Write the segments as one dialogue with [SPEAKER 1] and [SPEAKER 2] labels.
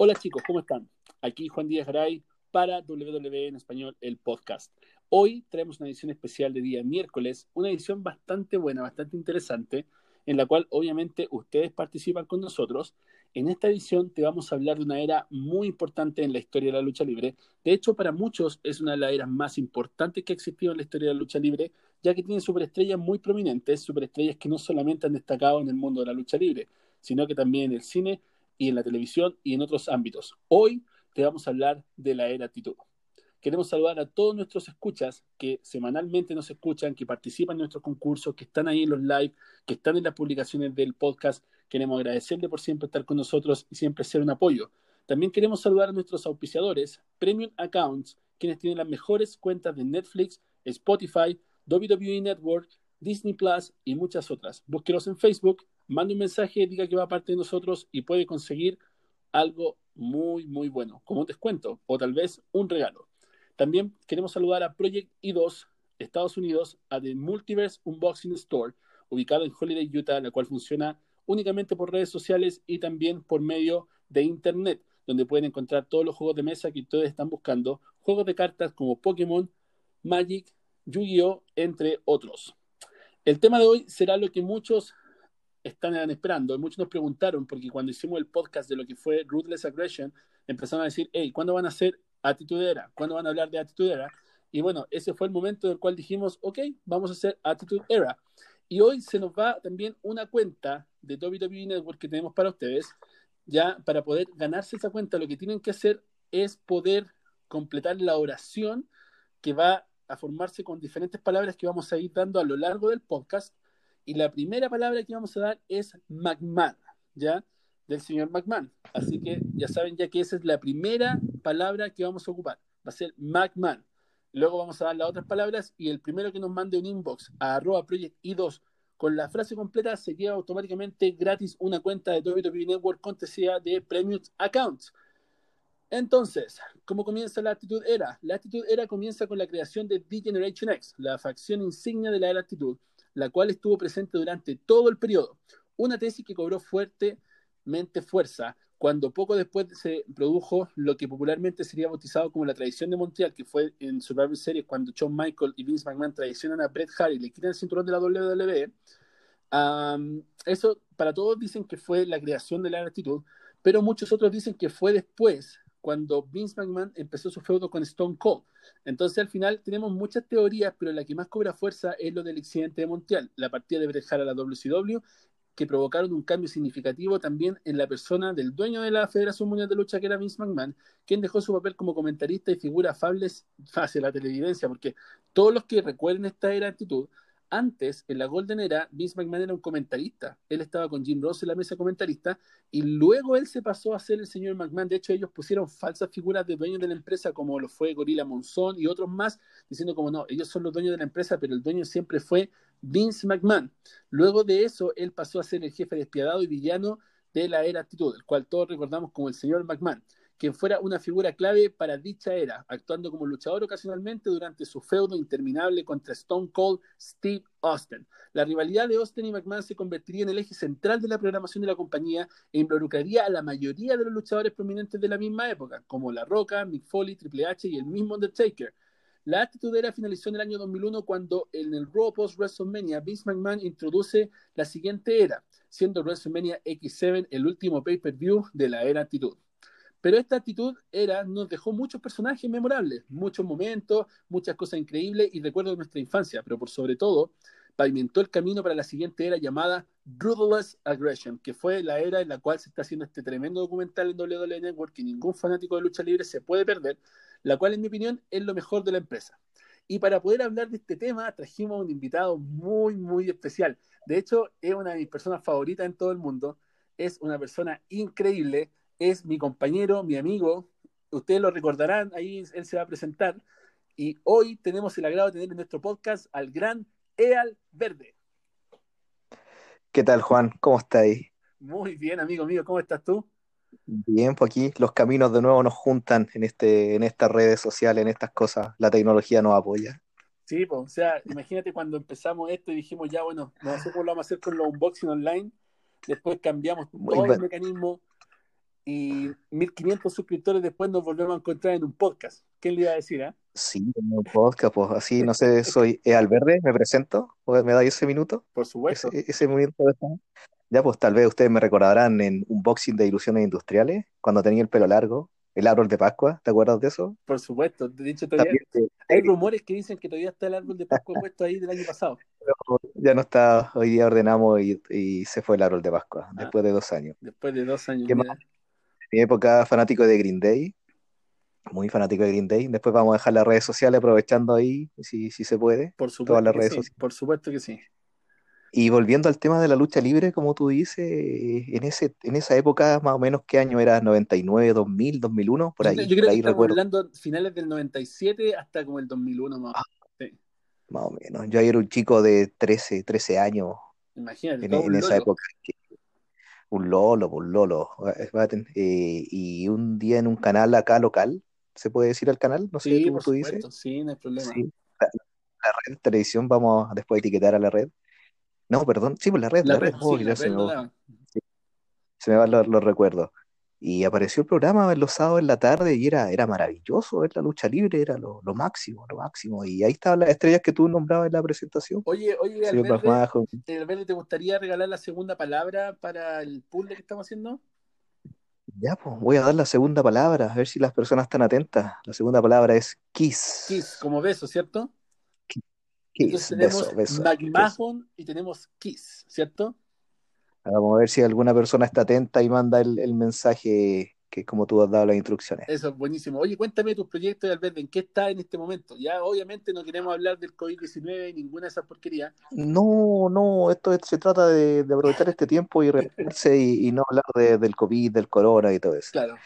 [SPEAKER 1] Hola chicos, ¿cómo están? Aquí Juan Díaz Garay para WWE en español, el podcast. Hoy traemos una edición especial de día miércoles, una edición bastante buena, bastante interesante, en la cual obviamente ustedes participan con nosotros. En esta edición te vamos a hablar de una era muy importante en la historia de la lucha libre. De hecho, para muchos es una de las eras más importantes que ha existido en la historia de la lucha libre, ya que tiene superestrellas muy prominentes, superestrellas que no solamente han destacado en el mundo de la lucha libre, sino que también en el cine y en la televisión y en otros ámbitos. Hoy te vamos a hablar de la era actitud. Queremos saludar a todos nuestros escuchas que semanalmente nos escuchan, que participan en nuestros concursos, que están ahí en los live, que están en las publicaciones del podcast. Queremos agradecerle por siempre estar con nosotros y siempre ser un apoyo. También queremos saludar a nuestros auspiciadores, Premium Accounts, quienes tienen las mejores cuentas de Netflix, Spotify, WWE Network, Disney Plus y muchas otras. Búsquenos en Facebook mande un mensaje, diga que va parte de nosotros y puede conseguir algo muy, muy bueno, como un descuento o tal vez un regalo. También queremos saludar a Project I2 Estados Unidos, a The Multiverse Unboxing Store, ubicado en Holiday, Utah, la cual funciona únicamente por redes sociales y también por medio de Internet, donde pueden encontrar todos los juegos de mesa que ustedes están buscando, juegos de cartas como Pokémon, Magic, Yu-Gi-Oh, entre otros. El tema de hoy será lo que muchos están esperando. Muchos nos preguntaron, porque cuando hicimos el podcast de lo que fue Ruthless Aggression, empezaron a decir, hey, ¿cuándo van a hacer Attitude ¿Cuándo van a hablar de Attitude Era? Y bueno, ese fue el momento en el cual dijimos, ok, vamos a hacer Attitude Era. Y hoy se nos va también una cuenta de WWE Network que tenemos para ustedes. Ya para poder ganarse esa cuenta, lo que tienen que hacer es poder completar la oración que va a formarse con diferentes palabras que vamos a ir dando a lo largo del podcast y la primera palabra que vamos a dar es McMahon, ¿ya? Del señor McMahon. Así que ya saben ya que esa es la primera palabra que vamos a ocupar. Va a ser McMahon. Luego vamos a dar las otras palabras y el primero que nos mande un inbox a arroba project i2 con la frase completa se queda automáticamente gratis una cuenta de WWE Network cortesía de Premium Accounts. Entonces, ¿cómo comienza la actitud era? La actitud era comienza con la creación de The Generation X, la facción insignia de la era actitud, la cual estuvo presente durante todo el periodo. Una tesis que cobró fuertemente fuerza cuando poco después se produjo lo que popularmente sería bautizado como la tradición de Montreal, que fue en Survivor Series cuando Shawn Michael y Vince McMahon traicionan a Bret Hart y le quitan el cinturón de la WWE. eso para todos dicen que fue la creación de la actitud, pero muchos otros dicen que fue después cuando Vince McMahon empezó su feudo con Stone Cold. Entonces al final tenemos muchas teorías, pero la que más cobra fuerza es lo del accidente de Montreal, la partida de Bret Hart a la WCW, que provocaron un cambio significativo también en la persona del dueño de la Federación Mundial de Lucha, que era Vince McMahon, quien dejó su papel como comentarista y figura afable hacia la televidencia, porque todos los que recuerden esta era actitud antes, en la Golden Era, Vince McMahon era un comentarista. Él estaba con Jim Ross en la mesa comentarista y luego él se pasó a ser el señor McMahon. De hecho, ellos pusieron falsas figuras de dueños de la empresa, como lo fue Gorilla Monzón y otros más, diciendo como no, ellos son los dueños de la empresa, pero el dueño siempre fue Vince McMahon. Luego de eso, él pasó a ser el jefe despiadado y villano de la era actitud, el cual todos recordamos como el señor McMahon quien fuera una figura clave para dicha era, actuando como luchador ocasionalmente durante su feudo interminable contra Stone Cold Steve Austin. La rivalidad de Austin y McMahon se convertiría en el eje central de la programación de la compañía e involucraría a la mayoría de los luchadores prominentes de la misma época, como La Roca, Mick Foley, Triple H y el mismo Undertaker. La actitud era finalizó en el año 2001 cuando en el Raw Post WrestleMania Vince McMahon introduce la siguiente era, siendo WrestleMania X7 el último pay-per-view de la era actitud. Pero esta actitud era, nos dejó muchos personajes memorables, muchos momentos, muchas cosas increíbles y recuerdos de nuestra infancia, pero por sobre todo pavimentó el camino para la siguiente era llamada Ruthless Aggression, que fue la era en la cual se está haciendo este tremendo documental en WWE Network que ningún fanático de lucha libre se puede perder, la cual en mi opinión es lo mejor de la empresa. Y para poder hablar de este tema trajimos a un invitado muy, muy especial. De hecho, es una de mis personas favoritas en todo el mundo. Es una persona increíble es mi compañero, mi amigo. Ustedes lo recordarán, ahí él se va a presentar. Y hoy tenemos el agrado de tener en nuestro podcast al gran Eal Verde.
[SPEAKER 2] ¿Qué tal, Juan? ¿Cómo ahí?
[SPEAKER 1] Muy bien, amigo mío. ¿Cómo estás tú?
[SPEAKER 2] Bien, pues aquí los caminos de nuevo nos juntan en, este, en estas redes sociales, en estas cosas. La tecnología nos apoya.
[SPEAKER 1] Sí, pues, o sea, imagínate cuando empezamos esto y dijimos, ya, bueno, no sé cómo lo vamos a hacer con los unboxing online. Después cambiamos todo el mecanismo y 1500 suscriptores después nos volvemos a encontrar en un podcast. ¿Quién le iba a decir, ah?
[SPEAKER 2] Sí, en un podcast, pues así, no sé, soy E. Alverde, me presento, ¿me dais ese minuto?
[SPEAKER 1] Por supuesto.
[SPEAKER 2] Ese, ese momento de Ya, pues tal vez ustedes me recordarán en unboxing de ilusiones industriales, cuando tenía el pelo largo, el árbol de Pascua, ¿te acuerdas de eso?
[SPEAKER 1] Por supuesto, de hecho todavía
[SPEAKER 2] También,
[SPEAKER 1] hay rumores que dicen que todavía está el árbol de Pascua puesto ahí del año pasado.
[SPEAKER 2] ya no está, hoy día ordenamos y, y se fue el árbol de Pascua,
[SPEAKER 1] Ah.
[SPEAKER 2] después de dos años.
[SPEAKER 1] Después de dos años.
[SPEAKER 2] ¿Qué más? Mi época fanático de Green Day, muy fanático de Green Day. Después vamos a dejar las redes sociales aprovechando ahí, si, si se puede,
[SPEAKER 1] Por
[SPEAKER 2] todas
[SPEAKER 1] supuesto
[SPEAKER 2] las
[SPEAKER 1] que
[SPEAKER 2] redes
[SPEAKER 1] sí,
[SPEAKER 2] sociales.
[SPEAKER 1] por supuesto que sí.
[SPEAKER 2] Y volviendo al tema de la lucha libre, como tú dices, en ese, en esa época, más o menos, ¿qué año era? ¿99, 2000, 2001? Por ahí,
[SPEAKER 1] yo
[SPEAKER 2] por
[SPEAKER 1] creo que
[SPEAKER 2] ahí
[SPEAKER 1] estamos
[SPEAKER 2] recuerdo,
[SPEAKER 1] hablando finales del 97 hasta como el 2001 más. o
[SPEAKER 2] Ah,
[SPEAKER 1] menos. Sí.
[SPEAKER 2] más o menos. Yo ahí era un chico de 13, 13 años
[SPEAKER 1] Imagínate,
[SPEAKER 2] en, en esa época. Un lolo, un lolo. eh, baten, eh, y un día en un canal acá local, ¿se puede decir al canal? No sé,
[SPEAKER 1] Sí,
[SPEAKER 2] tú, dices.
[SPEAKER 1] sí, no hay problema.
[SPEAKER 2] Sí, la, la red televisión, vamos a después etiquetar a la red. No, perdón, sí, pues la red,
[SPEAKER 1] La
[SPEAKER 2] la
[SPEAKER 1] red,
[SPEAKER 2] red, oh,
[SPEAKER 1] sí,
[SPEAKER 2] se me, va- se me van los, los recuerdos. Y apareció el programa los sábados en la tarde y era, era maravilloso ver la lucha libre, era lo, lo máximo, lo máximo. Y ahí estaban las estrellas que tú nombrabas en la presentación.
[SPEAKER 1] Oye, oye, Alberde, ¿te gustaría regalar la segunda palabra para el puzzle que estamos haciendo?
[SPEAKER 2] Ya, pues voy a dar la segunda palabra, a ver si las personas están atentas. La segunda palabra es kiss.
[SPEAKER 1] Kiss, como beso, ¿cierto?
[SPEAKER 2] Kiss,
[SPEAKER 1] Entonces
[SPEAKER 2] beso,
[SPEAKER 1] tenemos
[SPEAKER 2] beso, beso.
[SPEAKER 1] Y tenemos Kiss, ¿cierto?
[SPEAKER 2] Vamos a ver si alguna persona está atenta y manda el, el mensaje que como tú has dado las instrucciones.
[SPEAKER 1] Eso es buenísimo. Oye, cuéntame tus proyectos, Alberde, ¿en qué está en este momento? Ya, obviamente, no queremos hablar del COVID-19 y ninguna de esas porquerías.
[SPEAKER 2] No, no, esto es- se trata de, de aprovechar este tiempo y relajarse y, y no hablar de- del COVID, del corona y todo eso.
[SPEAKER 1] Claro.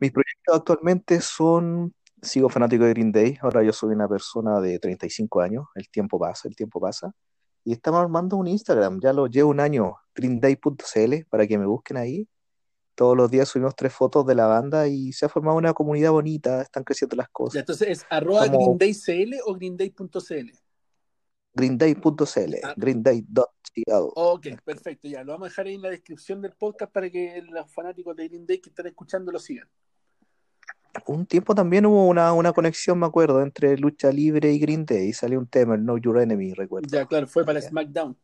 [SPEAKER 2] Mis proyectos actualmente son, sigo fanático de Green Day, ahora yo soy una persona de 35 años, el tiempo pasa, el tiempo pasa, y estamos armando un Instagram, ya lo llevo un año, greenday.cl, para que me busquen ahí. Todos los días subimos tres fotos de la banda y se ha formado una comunidad bonita, están creciendo las
[SPEAKER 1] Ya,
[SPEAKER 2] cosas.
[SPEAKER 1] entonces, ¿es arroba
[SPEAKER 2] Como-
[SPEAKER 1] greenDayCL o greenday.cl?
[SPEAKER 2] greenday.cl,
[SPEAKER 1] Ah.
[SPEAKER 2] greenday.cl.
[SPEAKER 1] Ok, perfecto, ya. Lo vamos a dejar ahí en la descripción del podcast para que los fanáticos de Green Day que están escuchando lo sigan.
[SPEAKER 2] Un tiempo también hubo una, una conexión, me acuerdo, entre lucha libre y Green Day. Salió un tema, el Know Your Enemy, recuerdo.
[SPEAKER 1] Ya, claro, fue para
[SPEAKER 2] Ya.
[SPEAKER 1] SmackDown.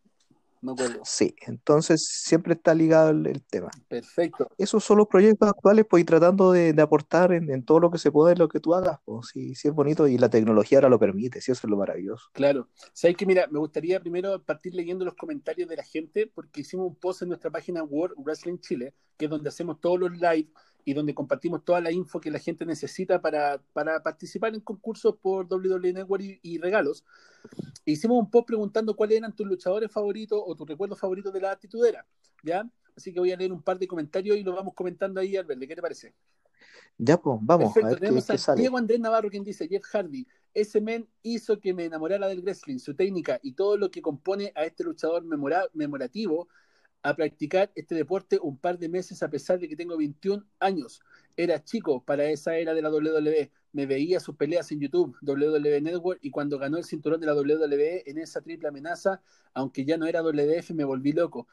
[SPEAKER 1] Me acuerdo.
[SPEAKER 2] Sí, entonces siempre está ligado el, el tema.
[SPEAKER 1] Perfecto.
[SPEAKER 2] Esos son los proyectos actuales, pues, y tratando de, de aportar en, en todo lo que se pueda en lo que tú hagas, pues, sí, sí es bonito y la tecnología ahora lo permite, sí, eso es lo maravilloso.
[SPEAKER 1] Claro. Sabes que, mira, me gustaría primero partir leyendo los comentarios de la gente, porque hicimos un post en nuestra página World Wrestling Chile, que es donde hacemos todos los live y donde compartimos toda la info que la gente necesita para, para participar en concursos por WWE Network y, y regalos. E hicimos un post preguntando cuáles eran tus luchadores favoritos o tus recuerdos favoritos de la actitudera, ¿ya? Así que voy a leer un par de comentarios y lo vamos comentando ahí, Albert. ¿Qué te parece?
[SPEAKER 2] Ya, pues, vamos, a
[SPEAKER 1] Perfecto,
[SPEAKER 2] ver qué,
[SPEAKER 1] tenemos
[SPEAKER 2] qué
[SPEAKER 1] a
[SPEAKER 2] sale.
[SPEAKER 1] Diego Andrés Navarro quien dice, Jeff Hardy, ese men hizo que me enamorara del wrestling, su técnica y todo lo que compone a este luchador memora- memorativo a practicar este deporte un par de meses a pesar de que tengo 21 años. Era chico para esa era de la WWE. Me veía sus peleas en YouTube, WWE Network, y cuando ganó el cinturón de la WWE en esa triple amenaza, aunque ya no era WF, me volví loco.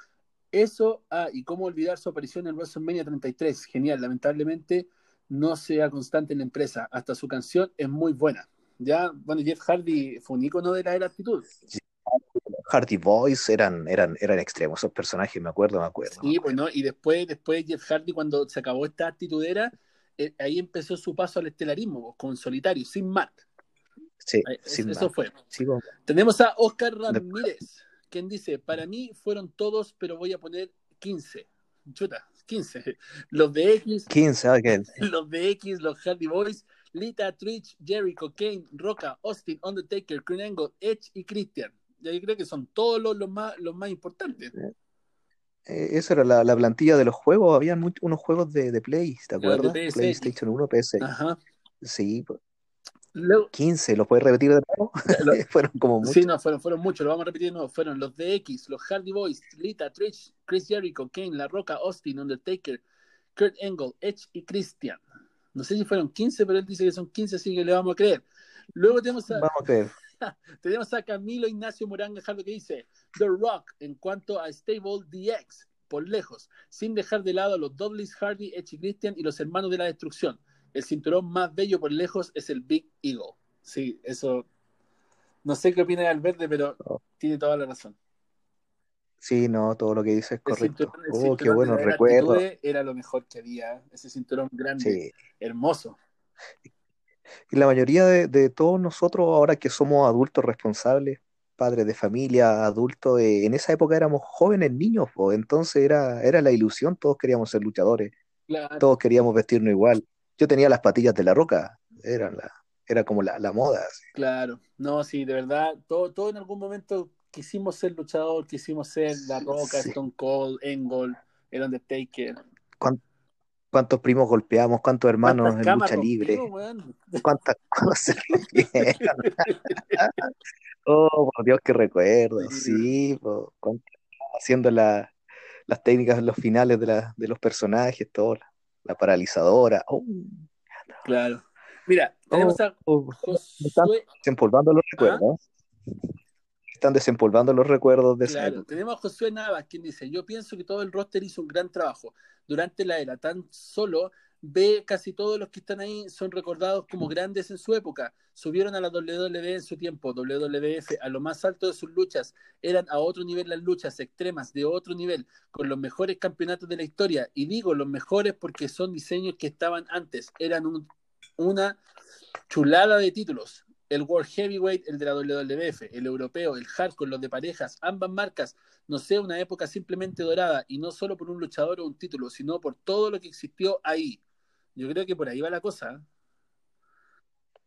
[SPEAKER 1] Eso, ah, y cómo olvidar su aparición en WrestleMania 33. Genial, lamentablemente no sea constante en la empresa. Hasta su canción es muy buena. Ya, bueno, Jeff Hardy fue un ícono de la era actitud.
[SPEAKER 2] Hardy Boys eran, eran, eran extremos, esos personajes, me acuerdo, me acuerdo. me
[SPEAKER 1] Sí,
[SPEAKER 2] acuerdo.
[SPEAKER 1] pues, ¿no? Y después, después Jeff Hardy, cuando se acabó esta actitudera, eh, ahí empezó su paso al estelarismo, pues, con solitario, sin Matt.
[SPEAKER 2] Sí, sin
[SPEAKER 1] eso fue.
[SPEAKER 2] Sí,
[SPEAKER 1] Tenemos a Oscar Ramírez, quien dice, para mí fueron todos, pero voy a poner 15. Chuta, 15. Los de X,
[SPEAKER 2] 15, ah, que-
[SPEAKER 1] los de X, los Hardy Boys, Lita, Trish, Jericho, Kane, Roca, Austin, Undertaker, Kurt Angle, Edge y Christian. Ya yo creo que son todos los, los más, los más importantes.
[SPEAKER 2] eh, esa era la, la plantilla de los juegos, había unos juegos de, de Play, ¿te
[SPEAKER 1] de
[SPEAKER 2] acuerdas? PlayStation 1, PS.
[SPEAKER 1] Ajá.
[SPEAKER 2] Sí, pues,
[SPEAKER 1] Luego,
[SPEAKER 2] 15, ¿lo puedes repetir de nuevo? Fueron como muchos.
[SPEAKER 1] Sí, no, fueron, fueron muchos, lo vamos a repetir de nuevo. Fueron los de X, los Hardy Boys, Lita, Trish, Chris Jericho, Kane, La Roca, Austin, Undertaker, Kurt Angle, Edge y Christian. No sé si fueron 15, pero él dice que son 15, así que le vamos a creer. Luego tenemos a,
[SPEAKER 2] Vamos a creer.
[SPEAKER 1] tenemos a Camilo Ignacio Morán Gajardo que dice The Rock en cuanto a Stable DX. por lejos, sin dejar de lado a los Dudleys, Hardy, Edge y Christian y los hermanos de la destrucción. El cinturón más bello por lejos es el Big Eagle. Sí, eso. No sé qué opina del verde, pero tiene toda la razón.
[SPEAKER 2] Sí, no, todo lo que dices es
[SPEAKER 1] El
[SPEAKER 2] correcto.
[SPEAKER 1] cinturón, el
[SPEAKER 2] Oh,
[SPEAKER 1] cinturón
[SPEAKER 2] qué recuerdos.
[SPEAKER 1] Actitude era lo mejor que había. Ese cinturón grande,
[SPEAKER 2] Sí.
[SPEAKER 1] hermoso.
[SPEAKER 2] Y la mayoría de, de todos nosotros, ahora que somos adultos responsables, padres de familia, adultos, eh, en esa época éramos jóvenes niños, po, entonces era, era la ilusión, todos queríamos ser luchadores,
[SPEAKER 1] Claro,
[SPEAKER 2] todos queríamos vestirnos igual. Yo tenía las patillas de la roca, eran la, era como la, la moda. así.
[SPEAKER 1] claro. No, sí, de verdad, todo, todo en algún momento quisimos ser luchador, quisimos ser La Roca,
[SPEAKER 2] Sí.
[SPEAKER 1] Stone Cold, Engel, El Undertaker.
[SPEAKER 2] ¿Cuán- ¿Cuántos primos golpeamos? ¿Cuántos hermanos
[SPEAKER 1] ¿Cuántas
[SPEAKER 2] en lucha libre? ¿Cuántas cosas? Oh, por Dios, qué recuerdo.
[SPEAKER 1] Sí.
[SPEAKER 2] Po, haciendo la- las técnicas los finales de, la- de los personajes, todo, la, la paralizadora. Oh,
[SPEAKER 1] Claro. Mira, tenemos a
[SPEAKER 2] oh, están desempolvando los
[SPEAKER 1] ¿Ah?
[SPEAKER 2] recuerdos. Están desempolvando los recuerdos de esa
[SPEAKER 1] Claro,
[SPEAKER 2] época.
[SPEAKER 1] tenemos a Josué Navas, quien dice, yo pienso que todo el roster hizo un gran trabajo durante la era, tan solo ve casi todos los que están ahí son recordados como grandes en su época, subieron a la WWE en su tiempo, WWF a lo más alto de sus luchas, eran a otro nivel las luchas extremas, de otro nivel, con los mejores campeonatos de la historia, y digo los mejores porque son diseños que estaban antes, eran un- una chulada de títulos. El World Heavyweight, el de la WWF, el europeo, el hardcore, los de parejas, ambas marcas, no sé, una época simplemente dorada, y no solo por un luchador o un título, sino por todo lo que existió ahí. Yo creo que por ahí va la cosa. ¿eh?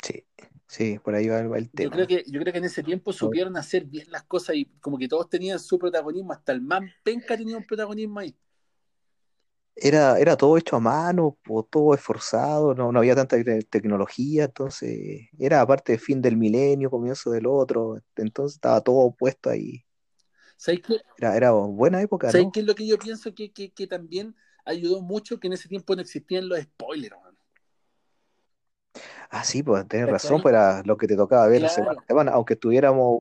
[SPEAKER 2] Sí, sí, por ahí va, el
[SPEAKER 1] Yo
[SPEAKER 2] tema.
[SPEAKER 1] creo que, yo creo que en ese tiempo supieron hacer bien las cosas y como que todos tenían su protagonismo, hasta el más penca tenía un protagonismo ahí.
[SPEAKER 2] Era, era todo hecho a mano, po, todo esforzado, no, no había tanta te- tecnología, entonces era aparte fin del milenio, comienzo del otro, entonces estaba todo puesto ahí.
[SPEAKER 1] ¿Sabes qué?
[SPEAKER 2] Era, era buena época,
[SPEAKER 1] ¿Sabes
[SPEAKER 2] ¿no?
[SPEAKER 1] qué es lo que yo pienso que, que, que también ayudó mucho? Que en ese tiempo no existían los spoilers. man.
[SPEAKER 2] Ah, sí, pues tenés razón, pues era lo que te tocaba ver
[SPEAKER 1] Claro.
[SPEAKER 2] semana semana, aunque estuviéramos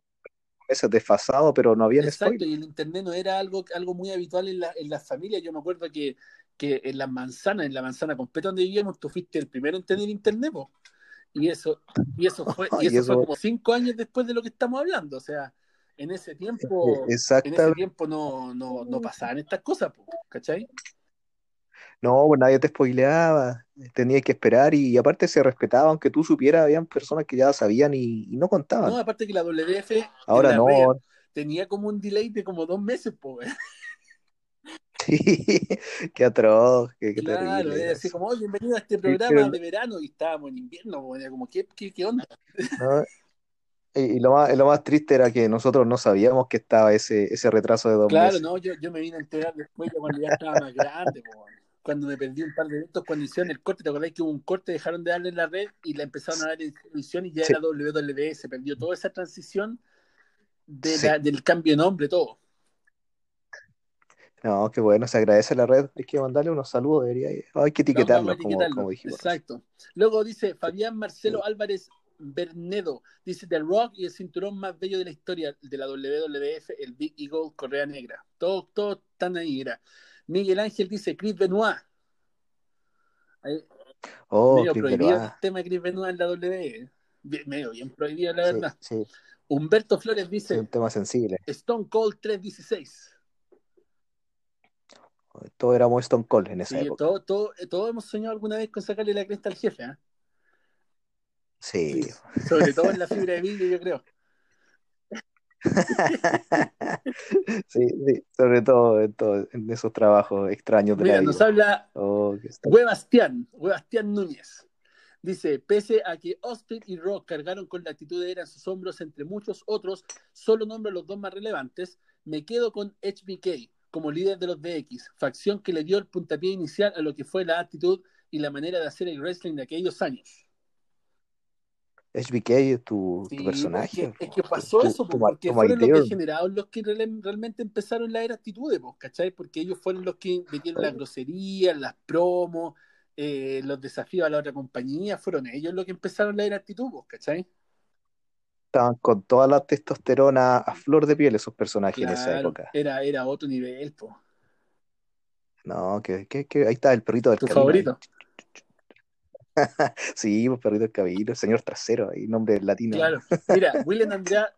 [SPEAKER 2] meses desfasados, pero no habían
[SPEAKER 1] Exacto,
[SPEAKER 2] spoilers.
[SPEAKER 1] y el internet no era algo, algo muy habitual en, la, en las familias. Yo me acuerdo que, que en las manzanas, en la manzana completa donde vivíamos, tú fuiste el primero en tener internet, po. Y eso, y eso fue, y
[SPEAKER 2] Y
[SPEAKER 1] eso, fue como cinco años después de lo que estamos hablando. O sea, en ese tiempo, en ese tiempo no, no, no pasaban estas cosas, po, ¿cachai?
[SPEAKER 2] No, pues nadie te spoileaba, tenías que esperar y, aparte se respetaba, aunque tú supieras, habían personas que ya sabían y, y no contaban.
[SPEAKER 1] No, aparte que la en
[SPEAKER 2] Ahora
[SPEAKER 1] la
[SPEAKER 2] no,
[SPEAKER 1] red tenía como un delay de como dos meses, weón.
[SPEAKER 2] sí, qué atroz, qué, qué
[SPEAKER 1] Claro,
[SPEAKER 2] terrible
[SPEAKER 1] así como, "Oye, bienvenido a este
[SPEAKER 2] pero-
[SPEAKER 1] programa de verano y estábamos en invierno, como, ¿qué, qué, qué onda?
[SPEAKER 2] ¿no? Y, y lo más, lo más triste era que nosotros no sabíamos que estaba ese, ese retraso de dos
[SPEAKER 1] Claro,
[SPEAKER 2] meses.
[SPEAKER 1] no, yo, yo me vine a enterar después cuando ya estaba más grande, po, cuando me perdí un par de eventos, cuando hicieron el corte, ¿te acordás que hubo un corte, dejaron de darle en la red y la empezaron a dar en televisión y ya
[SPEAKER 2] Sí.
[SPEAKER 1] era WWE, se perdió toda esa transición de
[SPEAKER 2] Sí.
[SPEAKER 1] la- del cambio de nombre, todo.
[SPEAKER 2] No, qué bueno, se agradece la red. Hay que mandarle unos saludos, debería. Hay que como,
[SPEAKER 1] etiquetarlo.
[SPEAKER 2] como dijimos.
[SPEAKER 1] Exacto. Luego dice Fabián Marcelo Álvarez Bernedo, dice The Rock y el cinturón más bello de la historia de la WWF, el Big Eagle Correa Negra. Todos, todos están ahí, era. Miguel Ángel dice Chris Benoit. Ahí,
[SPEAKER 2] Oh,
[SPEAKER 1] medio
[SPEAKER 2] Chris
[SPEAKER 1] prohibido
[SPEAKER 2] Benoit.
[SPEAKER 1] el tema de Chris Benoit en la WWE. Bien- medio bien prohibido, la
[SPEAKER 2] Sí,
[SPEAKER 1] verdad.
[SPEAKER 2] sí,
[SPEAKER 1] Humberto Flores dice
[SPEAKER 2] un tema sensible.
[SPEAKER 1] Stone Cold 316.
[SPEAKER 2] Todos éramos Stone Cold en esa
[SPEAKER 1] Sí,
[SPEAKER 2] época.
[SPEAKER 1] todo, todo, todos hemos soñado alguna vez con sacarle la cresta al jefe, ¿ah?
[SPEAKER 2] Sí.
[SPEAKER 1] Sobre todo en la fibra de vidrio, yo creo.
[SPEAKER 2] Sí, sí, sobre todo en, todo- en esos trabajos extraños de la
[SPEAKER 1] Mira,
[SPEAKER 2] vida.
[SPEAKER 1] nos habla
[SPEAKER 2] Oh,
[SPEAKER 1] Webastián, Webastián Núñez. Dice, pese a que Austin y Rock cargaron con la actitud de era en sus hombros, entre muchos otros, solo nombro los dos más relevantes, me quedo con HBK como líder de los DX, facción que le dio el puntapié inicial a lo que fue la actitud y la manera de hacer el wrestling de aquellos años.
[SPEAKER 2] HBK es tu, tu personaje.
[SPEAKER 1] Es que, es que pasó
[SPEAKER 2] tu-
[SPEAKER 1] eso,
[SPEAKER 2] tu-
[SPEAKER 1] porque
[SPEAKER 2] tu
[SPEAKER 1] fueron los
[SPEAKER 2] Dern.
[SPEAKER 1] degenerados los que real- realmente empezaron la era actitudes, ¿cachai? Porque ellos fueron los que metieron las groserías, las promos, eh, los desafíos a la otra compañía, fueron ellos los que empezaron la era actitud, ¿cachai?
[SPEAKER 2] Estaban con toda la testosterona a flor de piel esos personajes en esa época.
[SPEAKER 1] era, era otro nivel, po.
[SPEAKER 2] No, que, que, que ahí está el perrito del
[SPEAKER 1] ¿Tu
[SPEAKER 2] camino.
[SPEAKER 1] favorito?
[SPEAKER 2] Sí, pues perrito del camino, señor trasero, ahí nombre latino.
[SPEAKER 1] Claro. Mira, William, Andrea,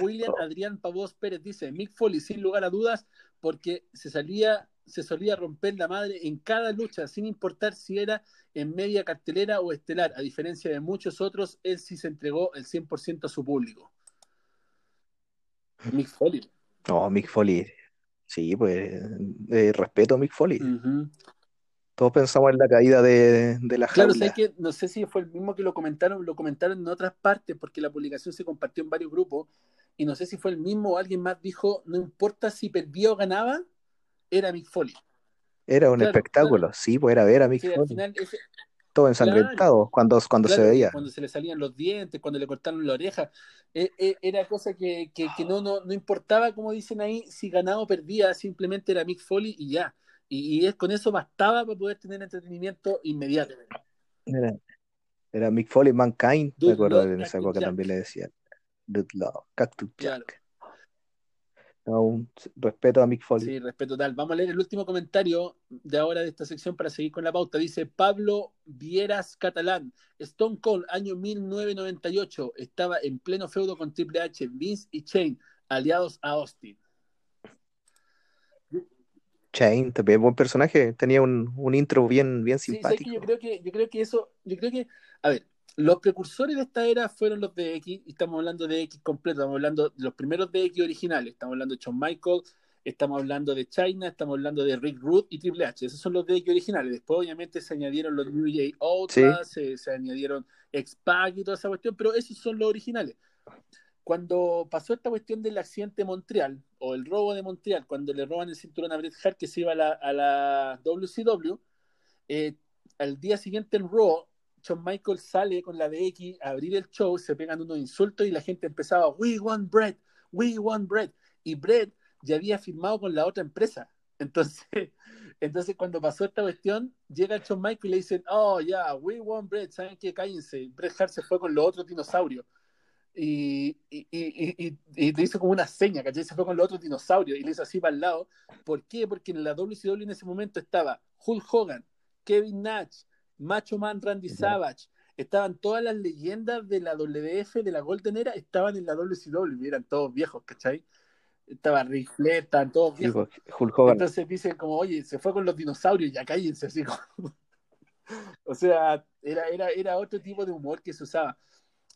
[SPEAKER 1] William Adrián Pavos Pérez dice, Mick Foley, sin lugar a dudas, porque se salía, se solía romper la madre en cada lucha, sin importar si era en media cartelera o estelar. A diferencia de muchos otros, él sí se entregó el 100% a su público. Mick Foley.
[SPEAKER 2] No, Mick Foley. Sí, pues eh, respeto a Mick Foley. Todos pensamos en la caída de, de la
[SPEAKER 1] Claro, sé que no sé si fue el mismo que lo comentaron, lo comentaron en otras partes, porque la publicación se compartió en varios grupos, y no sé si fue el mismo o alguien más dijo, no importa si perdía o ganaba, era Mick Foley.
[SPEAKER 2] Era un
[SPEAKER 1] Claro,
[SPEAKER 2] espectáculo, sí, pues era ver a Mick
[SPEAKER 1] Sí, al
[SPEAKER 2] Foley.
[SPEAKER 1] final, ese-
[SPEAKER 2] Todo ensangrentado cuando, cuando se veía.
[SPEAKER 1] cuando se le salían los dientes, cuando le cortaron la oreja, eh, eh, era cosa que, que- que no, no, no importaba, como dicen ahí, si ganaba o perdía, simplemente era Mick Foley y ya. Y, y es, con eso bastaba para poder tener entretenimiento inmediato.
[SPEAKER 2] Era, era Mick Foley, Mankind,
[SPEAKER 1] Dude
[SPEAKER 2] me acuerdo en esa época
[SPEAKER 1] Jack.
[SPEAKER 2] también le decían. Dude Love, Cactus. Jack. Un respeto a Mick Foley.
[SPEAKER 1] Sí, respeto tal. Vamos a leer el último comentario de ahora de esta sección para seguir con la pauta. Dice Pablo Vieras Catalán. Stone Cold, año 1998. Estaba en pleno feudo con Triple H, Vince y Shane, aliados a Austin.
[SPEAKER 2] Shane, también buen personaje, tenía un, un intro bien, bien
[SPEAKER 1] Sí, sé que
[SPEAKER 2] simpático.
[SPEAKER 1] yo creo que, yo creo que eso, yo creo que, a ver, los precursores de esta era fueron los de X, y estamos hablando de X completo, estamos hablando de los primeros de X originales, estamos hablando de Shawn Michaels, estamos hablando de China, estamos hablando de Rick Rude y Triple H, esos son los de X originales. Después, obviamente, se añadieron los New J se, se añadieron X-Pac y toda esa cuestión, pero esos son los originales. Cuando pasó esta cuestión del accidente de Montreal, o el robo de Montreal, cuando le roban el cinturón a Bret Hart que se iba a la, a la WCW, eh, al día siguiente en Raw, Shawn Michaels sale con la DX a abrir el show, se pegan unos insultos y la gente empezaba, We want Brett, we want Brett. Y Brett ya había firmado con la otra empresa. Entonces, entonces cuando pasó esta cuestión, llega Shawn Michaels y le dicen, Oh, ya, yeah, we want Brett, ¿saben qué? Cállense. Bret Hart se fue con los otros dinosaurios. Y, y, y, y, y le hizo como una seña, ¿cachai? Se fue con los otros dinosaurios y le hizo así para el lado. ¿Por qué? Porque en la WCW en ese momento estaba Hulk Hogan, Kevin Nash, Macho Man Randy Savage, estaban todas las leyendas de la WF, de la Golden Era, estaban en la WCW, eran todos viejos, ¿cachai? Estaba Ric Flair, estaban todos viejos.
[SPEAKER 2] Pues.
[SPEAKER 1] Entonces dicen como, oye, se fue con los dinosaurios, ya cállense, así como... o sea, era, era, era otro tipo de humor que se usaba.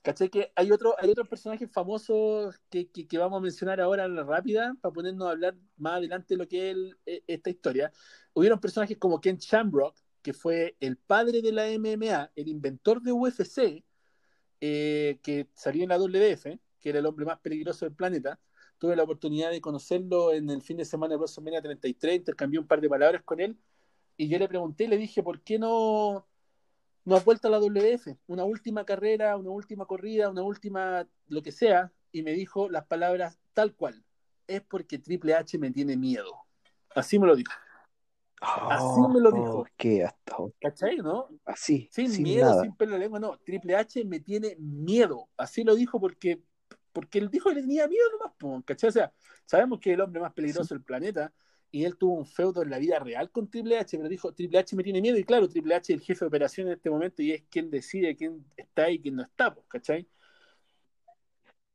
[SPEAKER 1] ¿Cachai? Que hay, otro, hay otros personajes famosos que, que, que, vamos a mencionar ahora en la rápida para ponernos a hablar más adelante de lo que es el, esta historia. Hubieron personajes como Ken Shamrock, que fue el padre de la MMA, el inventor de UFC, eh, que salió en la WF, que era el hombre más peligroso del planeta. Tuve la oportunidad de conocerlo en el fin de semana de WrestleMania 33, intercambié un par de palabras con él y yo le pregunté, le dije, ¿por qué no, no has vuelto a la WF? Una última carrera, una última corrida, una última lo que sea, y me dijo las palabras tal cual, es porque Triple H me tiene miedo. Así me lo dijo.
[SPEAKER 2] Oh,
[SPEAKER 1] Así me lo dijo.
[SPEAKER 2] Oh, ¿Qué? Hasta...
[SPEAKER 1] ¿Cachai, no?
[SPEAKER 2] Así.
[SPEAKER 1] Sin,
[SPEAKER 2] sin
[SPEAKER 1] miedo,
[SPEAKER 2] nada.
[SPEAKER 1] sin pelo en la lengua, no. Triple H me tiene miedo. Así lo dijo porque, porque él dijo que le tenía miedo nomás, ¿cachai? O sea, sabemos que es el hombre más peligroso sí. del planeta y él tuvo un feudo en la vida real con Triple H, pero dijo, Triple H me tiene miedo, y claro, Triple H es el jefe de operación en este momento y es quien decide quién está y quién no está, ¿cachai?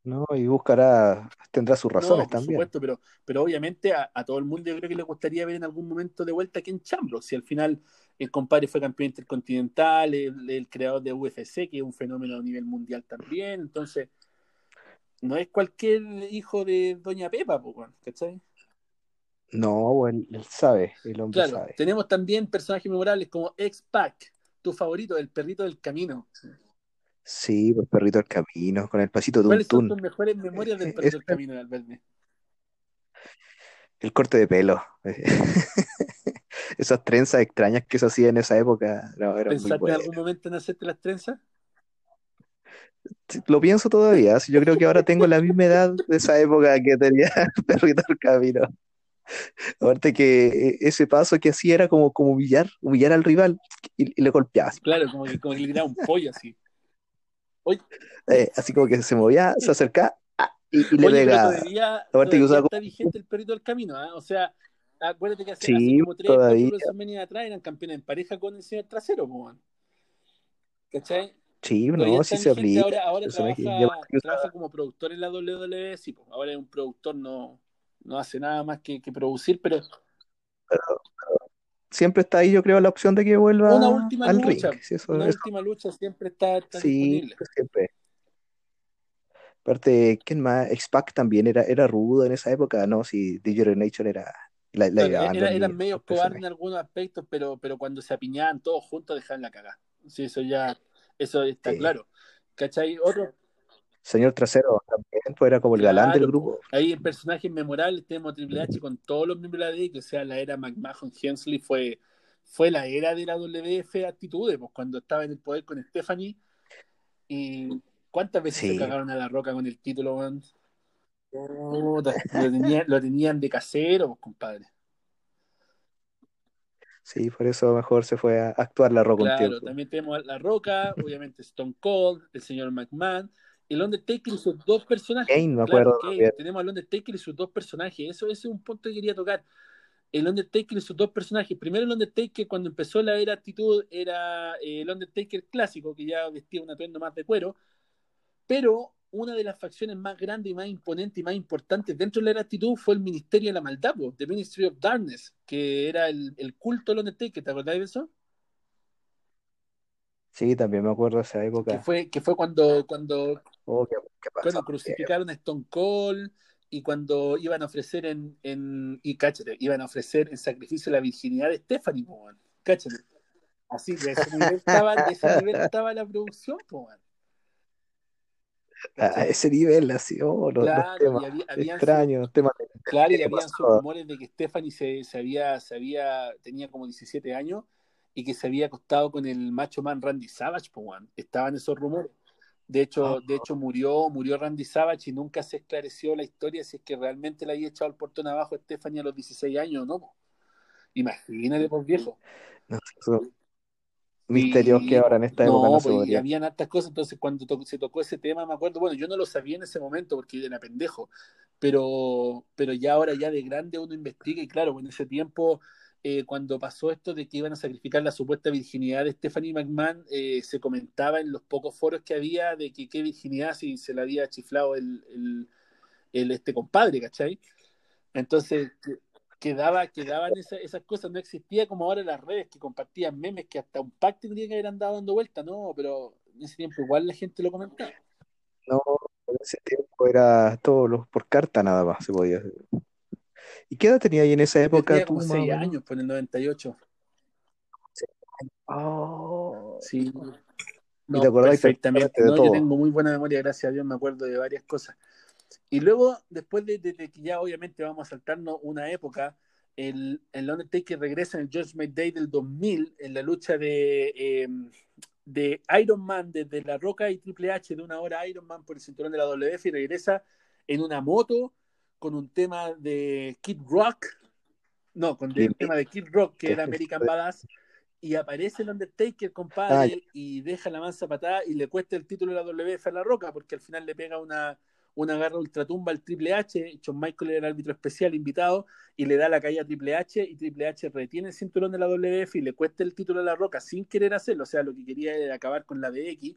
[SPEAKER 2] No, y buscará, tendrá sus razones
[SPEAKER 1] no, por
[SPEAKER 2] también.
[SPEAKER 1] supuesto, pero, pero obviamente a, a, todo el mundo yo creo que le gustaría ver en algún momento de vuelta aquí en Chambro, si al final el compadre fue campeón intercontinental, el, el creador de UFC, que es un fenómeno a nivel mundial también, entonces no es cualquier hijo de Doña Pepa, ¿cachai?
[SPEAKER 2] No, él, él, sabe, el hombre
[SPEAKER 1] claro,
[SPEAKER 2] sabe.
[SPEAKER 1] Tenemos también personajes memorables como X-Pac, tu favorito, el perrito del camino.
[SPEAKER 2] Sí, pues perrito del camino, con el pasito de
[SPEAKER 1] ¿Cuáles son tus mejores memorias del perrito del camino, Alberto?
[SPEAKER 2] El corte de pelo. Esas trenzas extrañas que se hacían en esa época. No,
[SPEAKER 1] ¿Pensaste en algún momento en hacerte las trenzas?
[SPEAKER 2] Lo pienso todavía. Yo creo que ahora tengo la misma edad de esa época que tenía el perrito del camino. Aparte que ese paso que hacía era como, como humillar, humillar al rival y, y le golpeaba.
[SPEAKER 1] Claro, como que, como que le tiraba un pollo así.
[SPEAKER 2] Oye. Eh, así como que se movía, se acercaba ah, y, y, le
[SPEAKER 1] Oye,
[SPEAKER 2] pegaba.
[SPEAKER 1] Pero todavía,
[SPEAKER 2] Aparte que usaba
[SPEAKER 1] está vigente el perrito del camino, ¿eh? O sea, acuérdate que hace,
[SPEAKER 2] Sí,
[SPEAKER 1] hace como tres, WrestleMania atrás eran campeones en pareja con el señor trasero, weón. ¿Cachai?
[SPEAKER 2] Sí,
[SPEAKER 1] Todavía
[SPEAKER 2] no, sí se
[SPEAKER 1] vigente,
[SPEAKER 2] aplica.
[SPEAKER 1] ahora, ahora trabaja, trabaja como productor en la WWE, sí, pues, ahora es un productor, no, no hace nada más que, que producir, pero
[SPEAKER 2] siempre está ahí, yo creo, la opción de que vuelva
[SPEAKER 1] una última
[SPEAKER 2] al
[SPEAKER 1] lucha,
[SPEAKER 2] ring. Eso,
[SPEAKER 1] una
[SPEAKER 2] eso
[SPEAKER 1] última lucha siempre está, está
[SPEAKER 2] sí,
[SPEAKER 1] disponible.
[SPEAKER 2] siempre. Aparte, ¿quién más? X-Pac también era, era rudo en esa época, ¿no? Si DJ Nation era. La, la
[SPEAKER 1] era, eran medio cobardes en algunos aspectos, pero, pero cuando se apiñaban todos juntos dejaban la cagada. Sí, eso ya, eso está
[SPEAKER 2] Sí.
[SPEAKER 1] claro. ¿Cachai? Otro,
[SPEAKER 2] Señor Trasero también, pues era como el galán del grupo.
[SPEAKER 1] po. ahí en personajes memorables tenemos Triple H con todos los miembros de la D, que sea la era McMahon Hensley fue, fue la era de la WF actitudes, pues cuando estaba en el poder con Stephanie y cuántas veces se cagaron a la roca con el título. Puta, lo, tenían, lo tenían de casero, pues, compadre.
[SPEAKER 2] Sí, por eso mejor se fue a actuar la roca un
[SPEAKER 1] Claro,
[SPEAKER 2] tiempo.
[SPEAKER 1] también tenemos a La Roca, obviamente Stone Cold, el señor McMahon, el Undertaker y sus dos personajes.
[SPEAKER 2] Kane, me
[SPEAKER 1] Claro,
[SPEAKER 2] acuerdo
[SPEAKER 1] Kane.
[SPEAKER 2] también.
[SPEAKER 1] Tenemos al Undertaker y sus dos personajes. Eso, ese es un punto que quería tocar. El Undertaker y sus dos personajes. Primero el Undertaker cuando empezó la era actitud era eh, el Undertaker clásico, que ya vestía un atuendo más de cuero, pero una de las facciones más grandes y más imponentes y más importantes dentro de la era actitud fue el Ministerio de la Maldad, The Ministry of Darkness, que era el, el culto del Undertaker, ¿te acordás de eso?
[SPEAKER 2] Sí, también me acuerdo de esa
[SPEAKER 1] Que
[SPEAKER 2] época.
[SPEAKER 1] fue, que fue cuando, cuando,
[SPEAKER 2] Oh, qué, qué
[SPEAKER 1] cuando
[SPEAKER 2] pasó.
[SPEAKER 1] crucificaron a Stone Cold y cuando iban a ofrecer en, en y cáchate, iban a ofrecer en sacrificio la virginidad de Stephanie, po, weón. cáchate. Así, de ese nivel estaba, de ese nivel estaba la producción, po, weón.
[SPEAKER 2] A, ese nivel, así, oh, los, los
[SPEAKER 1] Claro,
[SPEAKER 2] temas
[SPEAKER 1] y había, habían sus,
[SPEAKER 2] extraños, temas
[SPEAKER 1] claro, y habían sus rumores de que Stephanie se, se había, se había, tenía como 17 años y que se había acostado con el macho man Randy Savage, po, weón. Estaban esos rumores. De
[SPEAKER 2] Oh,
[SPEAKER 1] hecho, de hecho murió, murió Randy Savage y nunca se esclareció la historia si es que realmente le había echado el portón abajo a Stephanie a los 16 años o no. po. Imagínate, por viejo.
[SPEAKER 2] no misterios que ahora en esta época
[SPEAKER 1] no,
[SPEAKER 2] no se
[SPEAKER 1] pues, y habían hartas cosas, entonces cuando to- se tocó ese tema, me acuerdo, bueno, yo no lo sabía en ese momento porque era pendejo, pero, pero ya ahora ya de grande uno investiga y claro, en ese tiempo, eh, cuando pasó esto de que iban a sacrificar la supuesta virginidad de Stephanie McMahon, eh, se comentaba en los pocos foros que había de que qué virginidad si se la había chiflado el, este compadre, ¿cachai? Entonces que- quedaba, quedaban esa- esas cosas, no existía como ahora las redes que compartían memes que hasta un pack tendría que haber andado dando vuelta, no, pero en ese tiempo igual la gente lo comentaba.
[SPEAKER 2] No, en ese tiempo era todo los- por carta nada más se podía hacer. ¿Y qué edad tenía ahí en esa
[SPEAKER 1] Yo
[SPEAKER 2] época
[SPEAKER 1] tenía
[SPEAKER 2] tú,
[SPEAKER 1] como
[SPEAKER 2] más o
[SPEAKER 1] 6
[SPEAKER 2] menos?
[SPEAKER 1] años, pues en el 98.
[SPEAKER 2] Oh,
[SPEAKER 1] Sí.
[SPEAKER 2] ¿y te
[SPEAKER 1] No,
[SPEAKER 2] acordás
[SPEAKER 1] perfectamente.
[SPEAKER 2] de
[SPEAKER 1] No, yo
[SPEAKER 2] todo?
[SPEAKER 1] tengo muy buena memoria, gracias a Dios, me acuerdo de varias cosas. Y luego, después de, de- de que ya obviamente vamos a saltarnos una época, el, el Undertaker regresa en el Judgment Day del 2000 en la lucha de, eh, de Iron Man desde La Roca y Triple H de una hora Iron Man por el cinturón de la WF y regresa en una moto con un tema de Kid Rock, no, con el tema de Kid Rock que era American Badass y aparece el Undertaker, compadre, y deja la mansa patada y le cuesta el título de la WF a La Roca porque al final le pega una una garra ultratumba al Triple H, John Michael era el árbitro especial invitado, y le da la caída a Triple H, y Triple H retiene el cinturón de la WF y le cuesta el título a La Roca sin querer hacerlo, o sea, lo que quería era acabar con la DX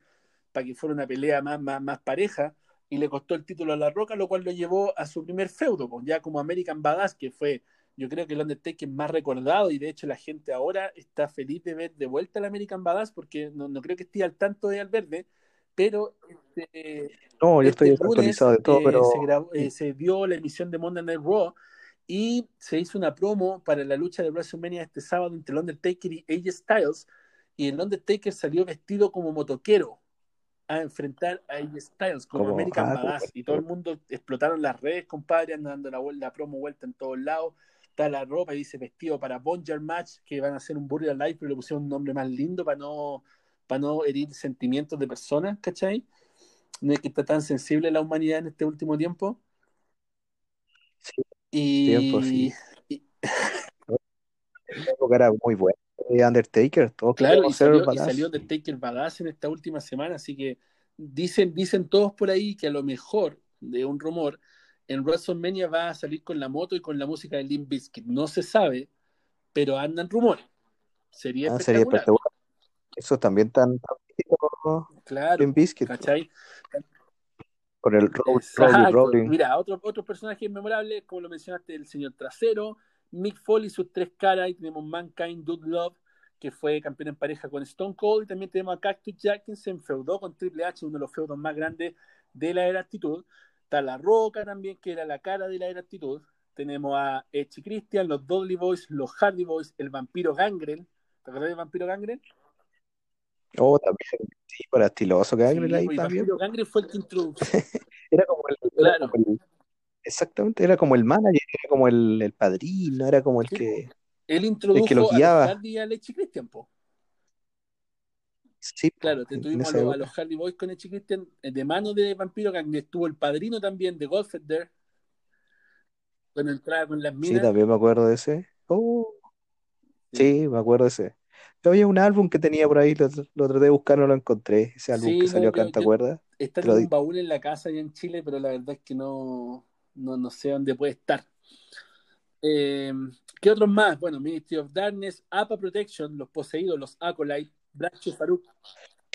[SPEAKER 1] para que fuera una pelea más, más, más pareja, y le costó el título a La Roca, lo cual lo llevó a su primer feudo, ya como American Badass, que fue, yo creo que el Undertaker más recordado, y de hecho la gente ahora está feliz de ver de vuelta al American Badass, porque no, no creo que esté al tanto de Alberde, pero este,
[SPEAKER 2] no, yo
[SPEAKER 1] este
[SPEAKER 2] estoy actualizado
[SPEAKER 1] lunes,
[SPEAKER 2] de todo,
[SPEAKER 1] eh,
[SPEAKER 2] pero
[SPEAKER 1] se, grabó, eh, se, dio la emisión de Monday Night Raw y se hizo una promo para la lucha de WrestleMania este sábado entre el Undertaker y AJ Styles y el Undertaker salió vestido como motoquero a enfrentar a AJ Styles como, como American ah, Badass y todo el mundo explotaron las redes, compadre, andando la, la promo vuelta en todos lados está la ropa y dice vestido para Bonjar Match que van a hacer un Burial Live pero le pusieron un nombre más lindo para no para no herir sentimientos de personas, ¿cachai? No es que está tan sensible la humanidad en este último tiempo.
[SPEAKER 2] Sí,
[SPEAKER 1] y,
[SPEAKER 2] tiempo, sí.
[SPEAKER 1] y...
[SPEAKER 2] era muy bueno. Undertaker, todo
[SPEAKER 1] claro, y salió, y salió Undertaker Badass en esta última semana, así que dicen, dicen todos por ahí que a lo mejor, de un rumor, en WrestleMania va a salir con la moto y con la música de Limp Bizkit. No se sabe, pero andan rumores. Sería
[SPEAKER 2] Ah, sería
[SPEAKER 1] espectacular.
[SPEAKER 2] Eso también tan
[SPEAKER 1] Claro,
[SPEAKER 2] Limp Bizkit,
[SPEAKER 1] ¿cachai?
[SPEAKER 2] con el. Rolling.
[SPEAKER 1] Mira, otros otros personajes memorables, como lo mencionaste, el señor Trasero, Mick Foley, sus tres caras, y tenemos Mankind, Dude Love, que fue campeón en pareja con Stone Cold, y también tenemos a Cactus Jack, que se enfeudó con Triple H, uno de los feudos más grandes de la era actitud. Está La Roca también, que era la cara de la era actitud. Tenemos a y Christian, los Dudley Boys, los Hardy Boys, el vampiro Gangrel. ¿Te acuerdas del vampiro Gangrel?
[SPEAKER 2] Oh, también, sí, para estiloso que
[SPEAKER 1] Sí,
[SPEAKER 2] Gangrel ahí
[SPEAKER 1] pues, el
[SPEAKER 2] también.
[SPEAKER 1] vampiro Gangrel fue el que introdujo.
[SPEAKER 2] Era como el, era
[SPEAKER 1] Claro.
[SPEAKER 2] como el- exactamente, era como el manager, era como el, el padrino, era como el
[SPEAKER 1] Sí,
[SPEAKER 2] que,
[SPEAKER 1] Él introdujo
[SPEAKER 2] lo
[SPEAKER 1] a los
[SPEAKER 2] guiaba.
[SPEAKER 1] Hardy y a Christian, po.
[SPEAKER 2] sí,
[SPEAKER 1] Claro, te tuvimos a los, a Hardy Boys con y Christian eh, de mano de Vampiro Gangrel. Estuvo el padrino también de Goldfeder, cuando entraba con las
[SPEAKER 2] Sí,
[SPEAKER 1] minas.
[SPEAKER 2] también me acuerdo de ese. Oh,
[SPEAKER 1] Sí,
[SPEAKER 2] sí, me acuerdo de ese. Yo había un álbum que tenía por ahí, lo, lo traté de buscar, no lo encontré. Ese álbum
[SPEAKER 1] Sí,
[SPEAKER 2] que
[SPEAKER 1] no,
[SPEAKER 2] salió acá,
[SPEAKER 1] yo,
[SPEAKER 2] ¿te acuerdas?
[SPEAKER 1] está en
[SPEAKER 2] lo
[SPEAKER 1] un baúl en la casa allá en Chile, pero la verdad es que no, no, no sé dónde puede estar. Eh, ¿qué otros más? Bueno, Ministry of Darkness, APA Protection, los poseídos, los Acolyte, Black Farouk,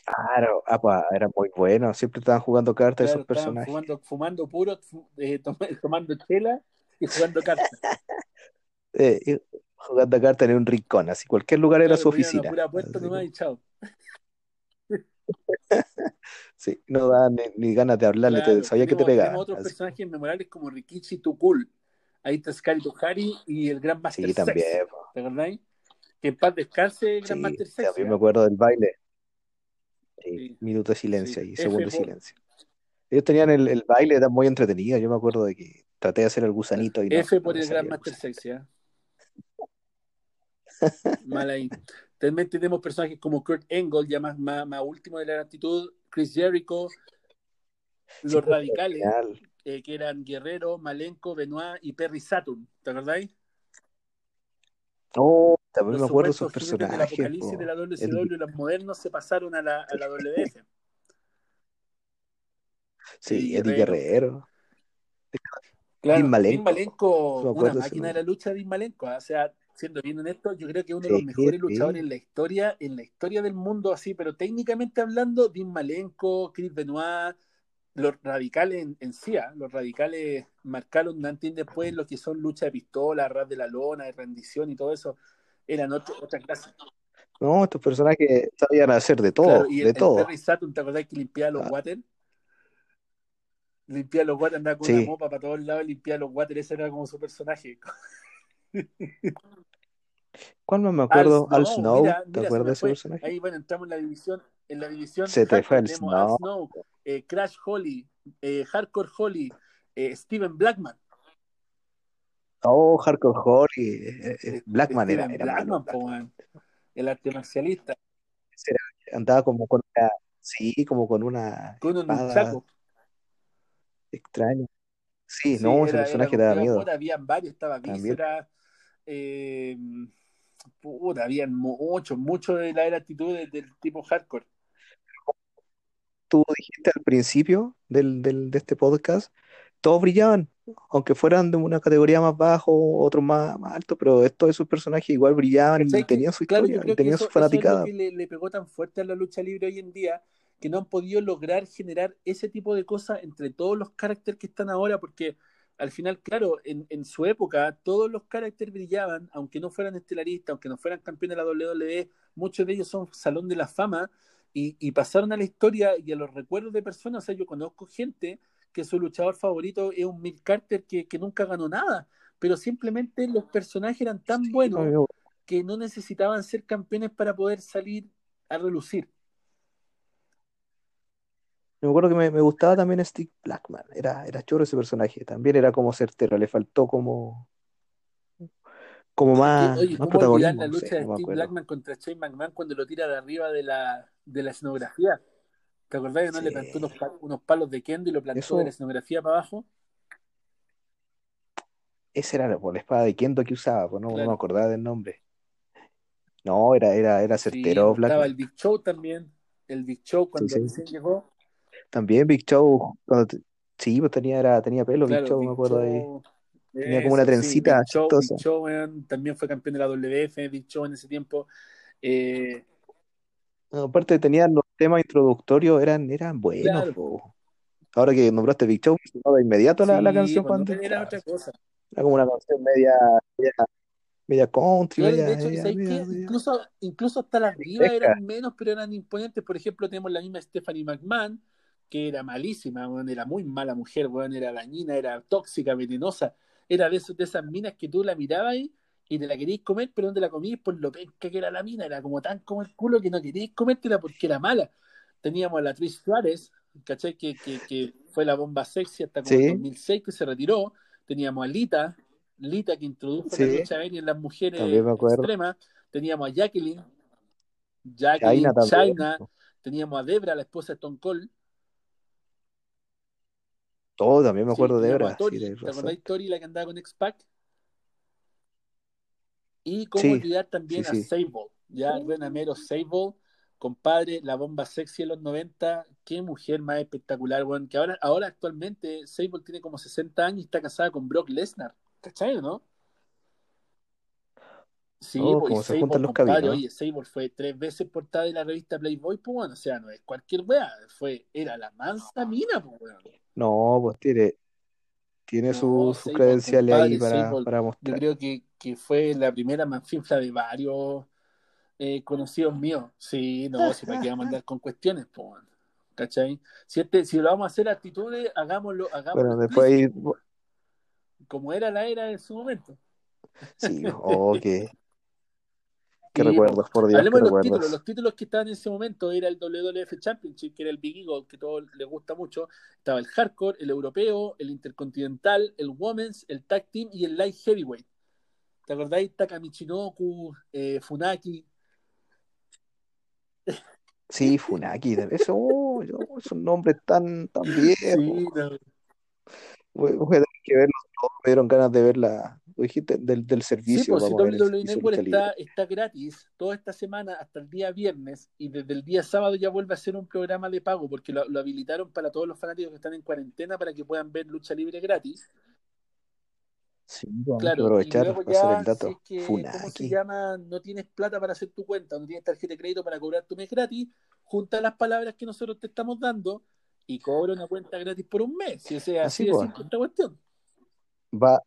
[SPEAKER 2] Claro, ah, pa, era muy bueno. Siempre estaban jugando cartas
[SPEAKER 1] claro,
[SPEAKER 2] esos personajes.
[SPEAKER 1] fumando, fumando puro, eh, tom- tomando chela y jugando cartas.
[SPEAKER 2] Eh, jugando cartas en un rincón, así cualquier lugar era
[SPEAKER 1] Claro,
[SPEAKER 2] su
[SPEAKER 1] ponían una
[SPEAKER 2] oficina.
[SPEAKER 1] pura puerta nomás y chao.
[SPEAKER 2] sí, no daban ni, ni ganas de hablarle, te-
[SPEAKER 1] Claro,
[SPEAKER 2] sabía que te pegaban.
[SPEAKER 1] otros
[SPEAKER 2] así.
[SPEAKER 1] personajes memorables como Rikichi Tukul. Ahí está Scary Tohari y el Gran Master
[SPEAKER 2] Sí, también. po.
[SPEAKER 1] ¿Te acordáis? Que en paz descanse el Gran Master
[SPEAKER 2] también
[SPEAKER 1] ¿ah?
[SPEAKER 2] me acuerdo del baile. Sí,
[SPEAKER 1] Sí,
[SPEAKER 2] minuto de silencio y segundo de silencio. Ellos tenían el, el baile, era muy entretenido. Yo me acuerdo de que traté de hacer el gusanito y
[SPEAKER 1] F
[SPEAKER 2] no
[SPEAKER 1] por el Gran Master. Sexy. ¿ah? Mal ahí. También tenemos personajes como Kurt Angle, ya más, más, más último de la actitud, Chris Jericho, los
[SPEAKER 2] Sí,
[SPEAKER 1] radicales, eh, que eran Guerrero, Malenko, Benoit y Perry Saturn. ¿Te acordáis?
[SPEAKER 2] Oh, también
[SPEAKER 1] Los
[SPEAKER 2] me acuerdo de esos
[SPEAKER 1] jinetes del
[SPEAKER 2] personajes.
[SPEAKER 1] apocalipsis
[SPEAKER 2] po.
[SPEAKER 1] de la
[SPEAKER 2] El-
[SPEAKER 1] WCW, los modernos se pasaron a la, a la WF.
[SPEAKER 2] sí,
[SPEAKER 1] Eddie Guerrero.
[SPEAKER 2] Guerrero.
[SPEAKER 1] Claro,
[SPEAKER 2] Malenko.
[SPEAKER 1] Malenko, una máquina de la lucha, Dean Malenko. O sea, siendo bien honesto, yo creo que uno de los mejores luchadores en la historia, en la historia del mundo, así, pero técnicamente hablando, Dean Malenko, Chris Benoit, los radicales en, en sí, ¿ah? los radicales marcaron y después lo que son lucha de pistola, ras de la lona, de rendición y todo eso, eran otro- otra clase.
[SPEAKER 2] No, estos personajes sabían hacer de todo,
[SPEAKER 1] Claro, y el,
[SPEAKER 2] de
[SPEAKER 1] el
[SPEAKER 2] todo.
[SPEAKER 1] Perry Saturn, ¿te acordás que limpiaba los
[SPEAKER 2] Ah.
[SPEAKER 1] water? Limpiaba los water, andaba con
[SPEAKER 2] Sí.
[SPEAKER 1] una mopa para todos lados, limpiaba los water, ese era como su personaje.
[SPEAKER 2] ¿Cuál más me
[SPEAKER 1] Al
[SPEAKER 2] acuerdo? Al
[SPEAKER 1] Snow, mira,
[SPEAKER 2] ¿te
[SPEAKER 1] mira,
[SPEAKER 2] acuerdas de ese personaje?
[SPEAKER 1] Ahí, bueno, entramos en la división, en la división
[SPEAKER 2] Se te fue el Snow.
[SPEAKER 1] Snow, eh, Crash Holly, eh, Hardcore Holly, eh, Steven Blackman.
[SPEAKER 2] Oh, Hardcore Holly. Blackman era.
[SPEAKER 1] Blackman, po, man, el arte marcialista,
[SPEAKER 2] Ese andaba como con una, sí, como con una
[SPEAKER 1] con un nunchaku.
[SPEAKER 2] extraña. Sí,
[SPEAKER 1] Sí,
[SPEAKER 2] no, ese
[SPEAKER 1] era, era
[SPEAKER 2] personaje daba miedo.
[SPEAKER 1] pura, habían varios, estaba. Eh, puta, habían muchos, muchos de la era actitud del, tipo hardcore.
[SPEAKER 2] Tú dijiste al principio del, del- de este podcast, todos brillaban, aunque fueran de una categoría más bajo, otros más, más alto, pero estos esos personajes igual brillaban y tenían su
[SPEAKER 1] claro,
[SPEAKER 2] historia, y
[SPEAKER 1] creo que
[SPEAKER 2] tenían
[SPEAKER 1] eso,
[SPEAKER 2] su
[SPEAKER 1] eso es lo
[SPEAKER 2] fanaticada.
[SPEAKER 1] que le, le pegó tan fuerte a la lucha libre hoy en día, que no han podido lograr generar ese tipo de cosas entre todos los caracteres que están ahora, porque al final, claro, en, en su época todos los caracteres brillaban, aunque no fueran estelaristas, aunque no fueran campeones de la WWE, muchos de ellos son Salón de la Fama y, y pasaron a la historia y a los recuerdos de personas. O sea, yo conozco gente que su luchador favorito es un Mick Carter que, que nunca ganó nada, pero simplemente los personajes eran tan buenos que no necesitaban ser campeones para poder salir a relucir.
[SPEAKER 2] Me acuerdo que me, me gustaba también Steve Blackman, era, era choro ese personaje, también era como certero, le faltó como, como
[SPEAKER 1] ¿Qué-
[SPEAKER 2] más,
[SPEAKER 1] Oye,
[SPEAKER 2] más
[SPEAKER 1] ¿cómo olvidar la lucha de
[SPEAKER 2] no
[SPEAKER 1] Steve. Blackman contra Shane McMahon cuando lo tira de arriba de la, de la escenografía? ¿Te acordás que no le plantó
[SPEAKER 2] Sí,
[SPEAKER 1] unos, unos palos de kendo y lo plantó de la
[SPEAKER 2] eso,
[SPEAKER 1] escenografía para abajo?
[SPEAKER 2] esa era por la espada de Kendo que usaba, pues no, no me acordaba del nombre. No, era, era, era
[SPEAKER 1] Sí,
[SPEAKER 2] certero
[SPEAKER 1] pues, estaba el. Big Show también. El Big Show
[SPEAKER 2] Sí,
[SPEAKER 1] cuando
[SPEAKER 2] sí.
[SPEAKER 1] recién llegó.
[SPEAKER 2] También Big Show, cuando Sí, pues tenía, era, tenía pelo,
[SPEAKER 1] Claro,
[SPEAKER 2] Big Show, me acuerdo ahí. Tenía como una
[SPEAKER 1] Eso, sí,
[SPEAKER 2] trencita
[SPEAKER 1] Big Show, Big también fue campeón de la WF, Big Show en ese tiempo. Eh,
[SPEAKER 2] Aparte tenían los temas introductorios, eran, eran buenos,
[SPEAKER 1] claro.
[SPEAKER 2] Ahora que nombraste Big Show, de inmediato la, canción
[SPEAKER 1] pues
[SPEAKER 2] cuando
[SPEAKER 1] era otra cosa.
[SPEAKER 2] Era como una canción media, media, media country,
[SPEAKER 1] Claro, y de
[SPEAKER 2] media,
[SPEAKER 1] hecho,
[SPEAKER 2] media,
[SPEAKER 1] ¿sabes
[SPEAKER 2] media, media
[SPEAKER 1] Incluso, incluso hasta las
[SPEAKER 2] fresca.
[SPEAKER 1] eran menos, pero eran imponentes. Por ejemplo, tenemos la misma Stephanie McMahon, que era malísima, weón, era muy mala mujer, weón, era dañina, era tóxica, venenosa. Era de, esos, de esas minas que tú la mirabas y, y te la querías comer, pero no te la comías por lo penca que era la mina. Era como tan como el culo que no querías comértela porque era mala. Teníamos a la Trish Suárez, ¿cachai? Que, que, que fue la bomba sexy hasta como el
[SPEAKER 2] Sí,
[SPEAKER 1] 2006 que se retiró. Teníamos a Lita, Lita que introdujo la
[SPEAKER 2] sí,
[SPEAKER 1] lucha aérea en las mujeres extremas. Teníamos a Jacqueline, Jacqueline. China. Teníamos a Debra, la esposa de Stone Cold.
[SPEAKER 2] Todo, también me
[SPEAKER 1] Sí,
[SPEAKER 2] acuerdo de
[SPEAKER 1] teníamos a
[SPEAKER 2] Debra, sí,
[SPEAKER 1] ¿Te
[SPEAKER 2] razón.
[SPEAKER 1] acordáis Tori, la que andaba con X-Pac? Y cómo olvidar también a. Sable, ya Renamero Sable, compadre, la bomba sexy de los 90, qué mujer más espectacular, weón, que ahora, ahora actualmente Sable tiene como 60 años y está casada con Brock Lesnar, ¿cachai o no? Sí,
[SPEAKER 2] Oh,
[SPEAKER 1] pues,
[SPEAKER 2] como se juntan los caminos.
[SPEAKER 1] oye, Sable fue tres veces portada de la revista Playboy, pues bueno, o sea, no es cualquier weá, fue, era la mansa mina, pues weón.
[SPEAKER 2] No, pues tiene, tiene
[SPEAKER 1] No,
[SPEAKER 2] su- sus
[SPEAKER 1] Sable,
[SPEAKER 2] credenciales ahí para, para
[SPEAKER 1] yo
[SPEAKER 2] mostrar.
[SPEAKER 1] creo que, que fue la primera manfinfla de varios eh, conocidos míos. Sí, no, si qué vamos a andar con cuestiones, pues, weón. ¿cachai? Si, este, si lo vamos a hacer actitudes, hagámoslo, hagámoslo
[SPEAKER 2] Bueno, después ahí,
[SPEAKER 1] como era la era en su momento.
[SPEAKER 2] sí, oh, qué, qué
[SPEAKER 1] Sí,
[SPEAKER 2] recuerdos, por Dios,
[SPEAKER 1] Hablemos de los títulos. Los títulos que estaban en ese momento era el WWF Championship, que era el Big Eagle, que a todos les gusta mucho. Estaba el Hardcore, el Europeo, el Intercontinental, el Women's, el Tag Team y el Light Heavyweight. ¿Te acordáis? Taka Michinoku, eh, Funaki.
[SPEAKER 2] Sí, Funaki, eso, oh, yo- esos nombres tan, tan
[SPEAKER 1] Sí,
[SPEAKER 2] viejos.
[SPEAKER 1] no.
[SPEAKER 2] Voy, voy a tener que todos, me dieron ganas de ver la, lo dijiste, del, del
[SPEAKER 1] Sí,
[SPEAKER 2] servicio,
[SPEAKER 1] pues si
[SPEAKER 2] vamos
[SPEAKER 1] WWE Network
[SPEAKER 2] libre.
[SPEAKER 1] está, está gratis toda esta semana hasta el día viernes y desde el día sábado ya vuelve a ser un programa de pago porque lo, lo habilitaron para todos los fanáticos que están en cuarentena para que puedan ver lucha libre gratis.
[SPEAKER 2] Sí, vamos a
[SPEAKER 1] Claro, y
[SPEAKER 2] aprovechar
[SPEAKER 1] luego ya,
[SPEAKER 2] el
[SPEAKER 1] si es
[SPEAKER 2] dato.
[SPEAKER 1] que, ¿cómo se llama? No tienes plata para hacer tu cuenta, no tienes tarjeta de crédito para cobrar tu mes gratis, junta las palabras que nosotros te estamos dando y cobra una cuenta gratis por un mes. O sea,
[SPEAKER 2] Así
[SPEAKER 1] así de
[SPEAKER 2] pues,
[SPEAKER 1] simple esta cuestión.
[SPEAKER 2] va,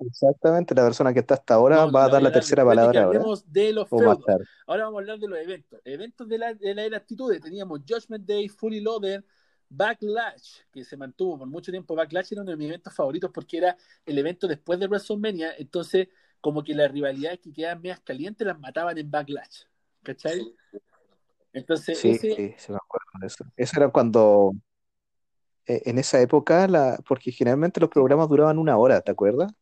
[SPEAKER 2] exactamente, la persona que está hasta ahora
[SPEAKER 1] No,
[SPEAKER 2] va a dar la tercera palabra ahora,
[SPEAKER 1] de los
[SPEAKER 2] más
[SPEAKER 1] feudos. Ahora vamos a hablar de los eventos. Eventos de la, de la era actitud. Teníamos Judgment Day, Fully Loaded, Backlash, que se mantuvo por mucho tiempo. Backlash era uno de mis eventos favoritos porque era el evento después de WrestleMania. Entonces, como que las rivalidades que quedaban medias calientes las mataban en Backlash. ¿Cachai? Entonces,
[SPEAKER 2] Sí,
[SPEAKER 1] ese,
[SPEAKER 2] sí, se me acuerdo de eso. Eso era cuando, eh, en esa época, la, porque generalmente los programas duraban una hora, ¿te acuerdas?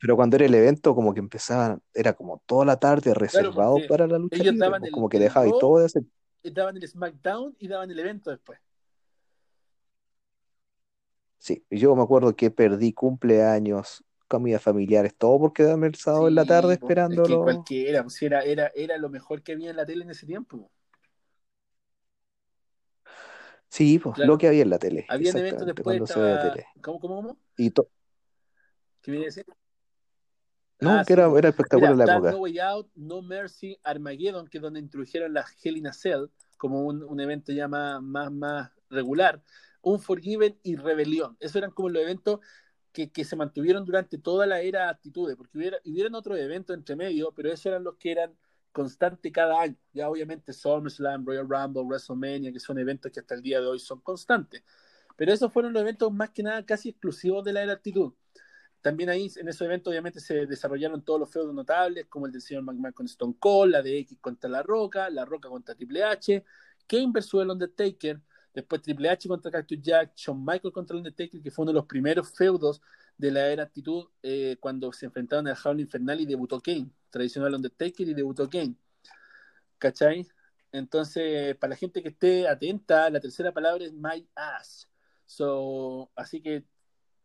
[SPEAKER 2] Pero cuando era el evento, como que empezaban, era como toda la tarde reservado
[SPEAKER 1] porque
[SPEAKER 2] para la lucha
[SPEAKER 1] ellos
[SPEAKER 2] libre,
[SPEAKER 1] daban
[SPEAKER 2] pues
[SPEAKER 1] el,
[SPEAKER 2] como que
[SPEAKER 1] el
[SPEAKER 2] dejaba y todo de hacer.
[SPEAKER 1] daban el SmackDown y daban el evento después.
[SPEAKER 2] Sí, yo me acuerdo que perdí cumpleaños, comidas familiares, todo por quedarme el sábado en la tarde
[SPEAKER 1] po. es que
[SPEAKER 2] esperándolo.
[SPEAKER 1] cualquiera, pues era, era, era lo mejor que había en la tele en ese tiempo.
[SPEAKER 2] Sí, pues, lo que había en la tele,
[SPEAKER 1] Habían eventos después,
[SPEAKER 2] cuando se veía
[SPEAKER 1] estaba.
[SPEAKER 2] tele.
[SPEAKER 1] ¿Cómo, cómo, cómo?
[SPEAKER 2] Y to-
[SPEAKER 1] ¿Qué viene a decir?
[SPEAKER 2] No,
[SPEAKER 1] Ah,
[SPEAKER 2] que
[SPEAKER 1] sí,
[SPEAKER 2] era, era espectacular
[SPEAKER 1] Mira,
[SPEAKER 2] la
[SPEAKER 1] está No
[SPEAKER 2] época.
[SPEAKER 1] Way Out, No Mercy, Armageddon, que es donde introdujeron la Hell in a Cell como un, un evento ya más, más, más regular. Unforgiven y Rebelión. Esos eran como los eventos que, que se mantuvieron durante toda la era Actitude, porque hubiera, hubieran otros eventos entre medio, pero esos eran los que eran constantes cada año. Ya obviamente SummerSlam, Royal Rumble, WrestleMania, que son eventos que hasta el día de hoy son constantes. Pero esos fueron los eventos más que nada casi exclusivos de la era Actitud. También ahí en esos eventos obviamente se desarrollaron todos los feudos notables, como el del señor McMahon con Stone Cold, la de X contra La Roca, La Roca contra Triple H, Kane versus el Undertaker, después Triple H contra Cactus Jack, Shawn Michaels contra el Undertaker, que fue uno de los primeros feudos de la era actitud eh, cuando se enfrentaron al Jaula Infernal y debutó Kane, tradicional Undertaker y debutó Kane. ¿Cachai? Entonces, para la gente que esté atenta, la tercera palabra es my ass. So, así que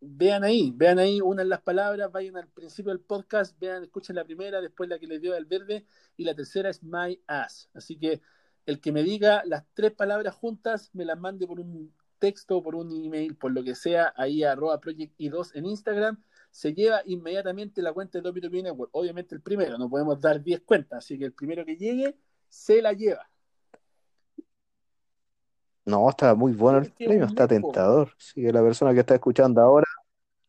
[SPEAKER 1] vean ahí, vean ahí, unan las palabras, vayan al principio del podcast, vean, escuchen la primera, después la que les dio el verde, y la tercera es my ass. Así que el que me diga las tres palabras juntas, me las mande por un texto, por un email, por lo que sea, ahí a arroba Project I2 en Instagram, se lleva inmediatamente la cuenta de WWE Network. Obviamente el primero, no podemos dar 10 cuentas, así que el primero que llegue se la lleva.
[SPEAKER 2] No, está muy bueno el premio, está tentador. Sí, la persona que está escuchando ahora.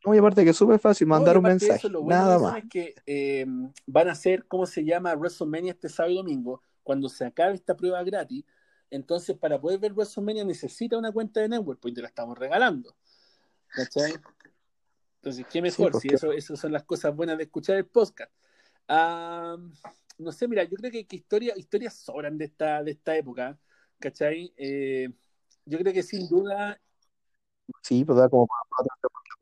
[SPEAKER 2] No, y aparte que es súper fácil mandar un mensaje, nada más.
[SPEAKER 1] Es que eh, van a hacer, ¿cómo se llama? WrestleMania este sábado y domingo, cuando se acabe esta prueba gratis. Entonces, para poder ver WrestleMania necesita una cuenta de Network, pues te la estamos regalando. ¿Cachai? Entonces, qué mejor, pues si eso, eso son las cosas buenas de escuchar el podcast. No sé, mira, yo creo que, historias sobran de esta, de esta época, ¿cachai? Eh, yo creo que sin duda.
[SPEAKER 2] Sí, pues da como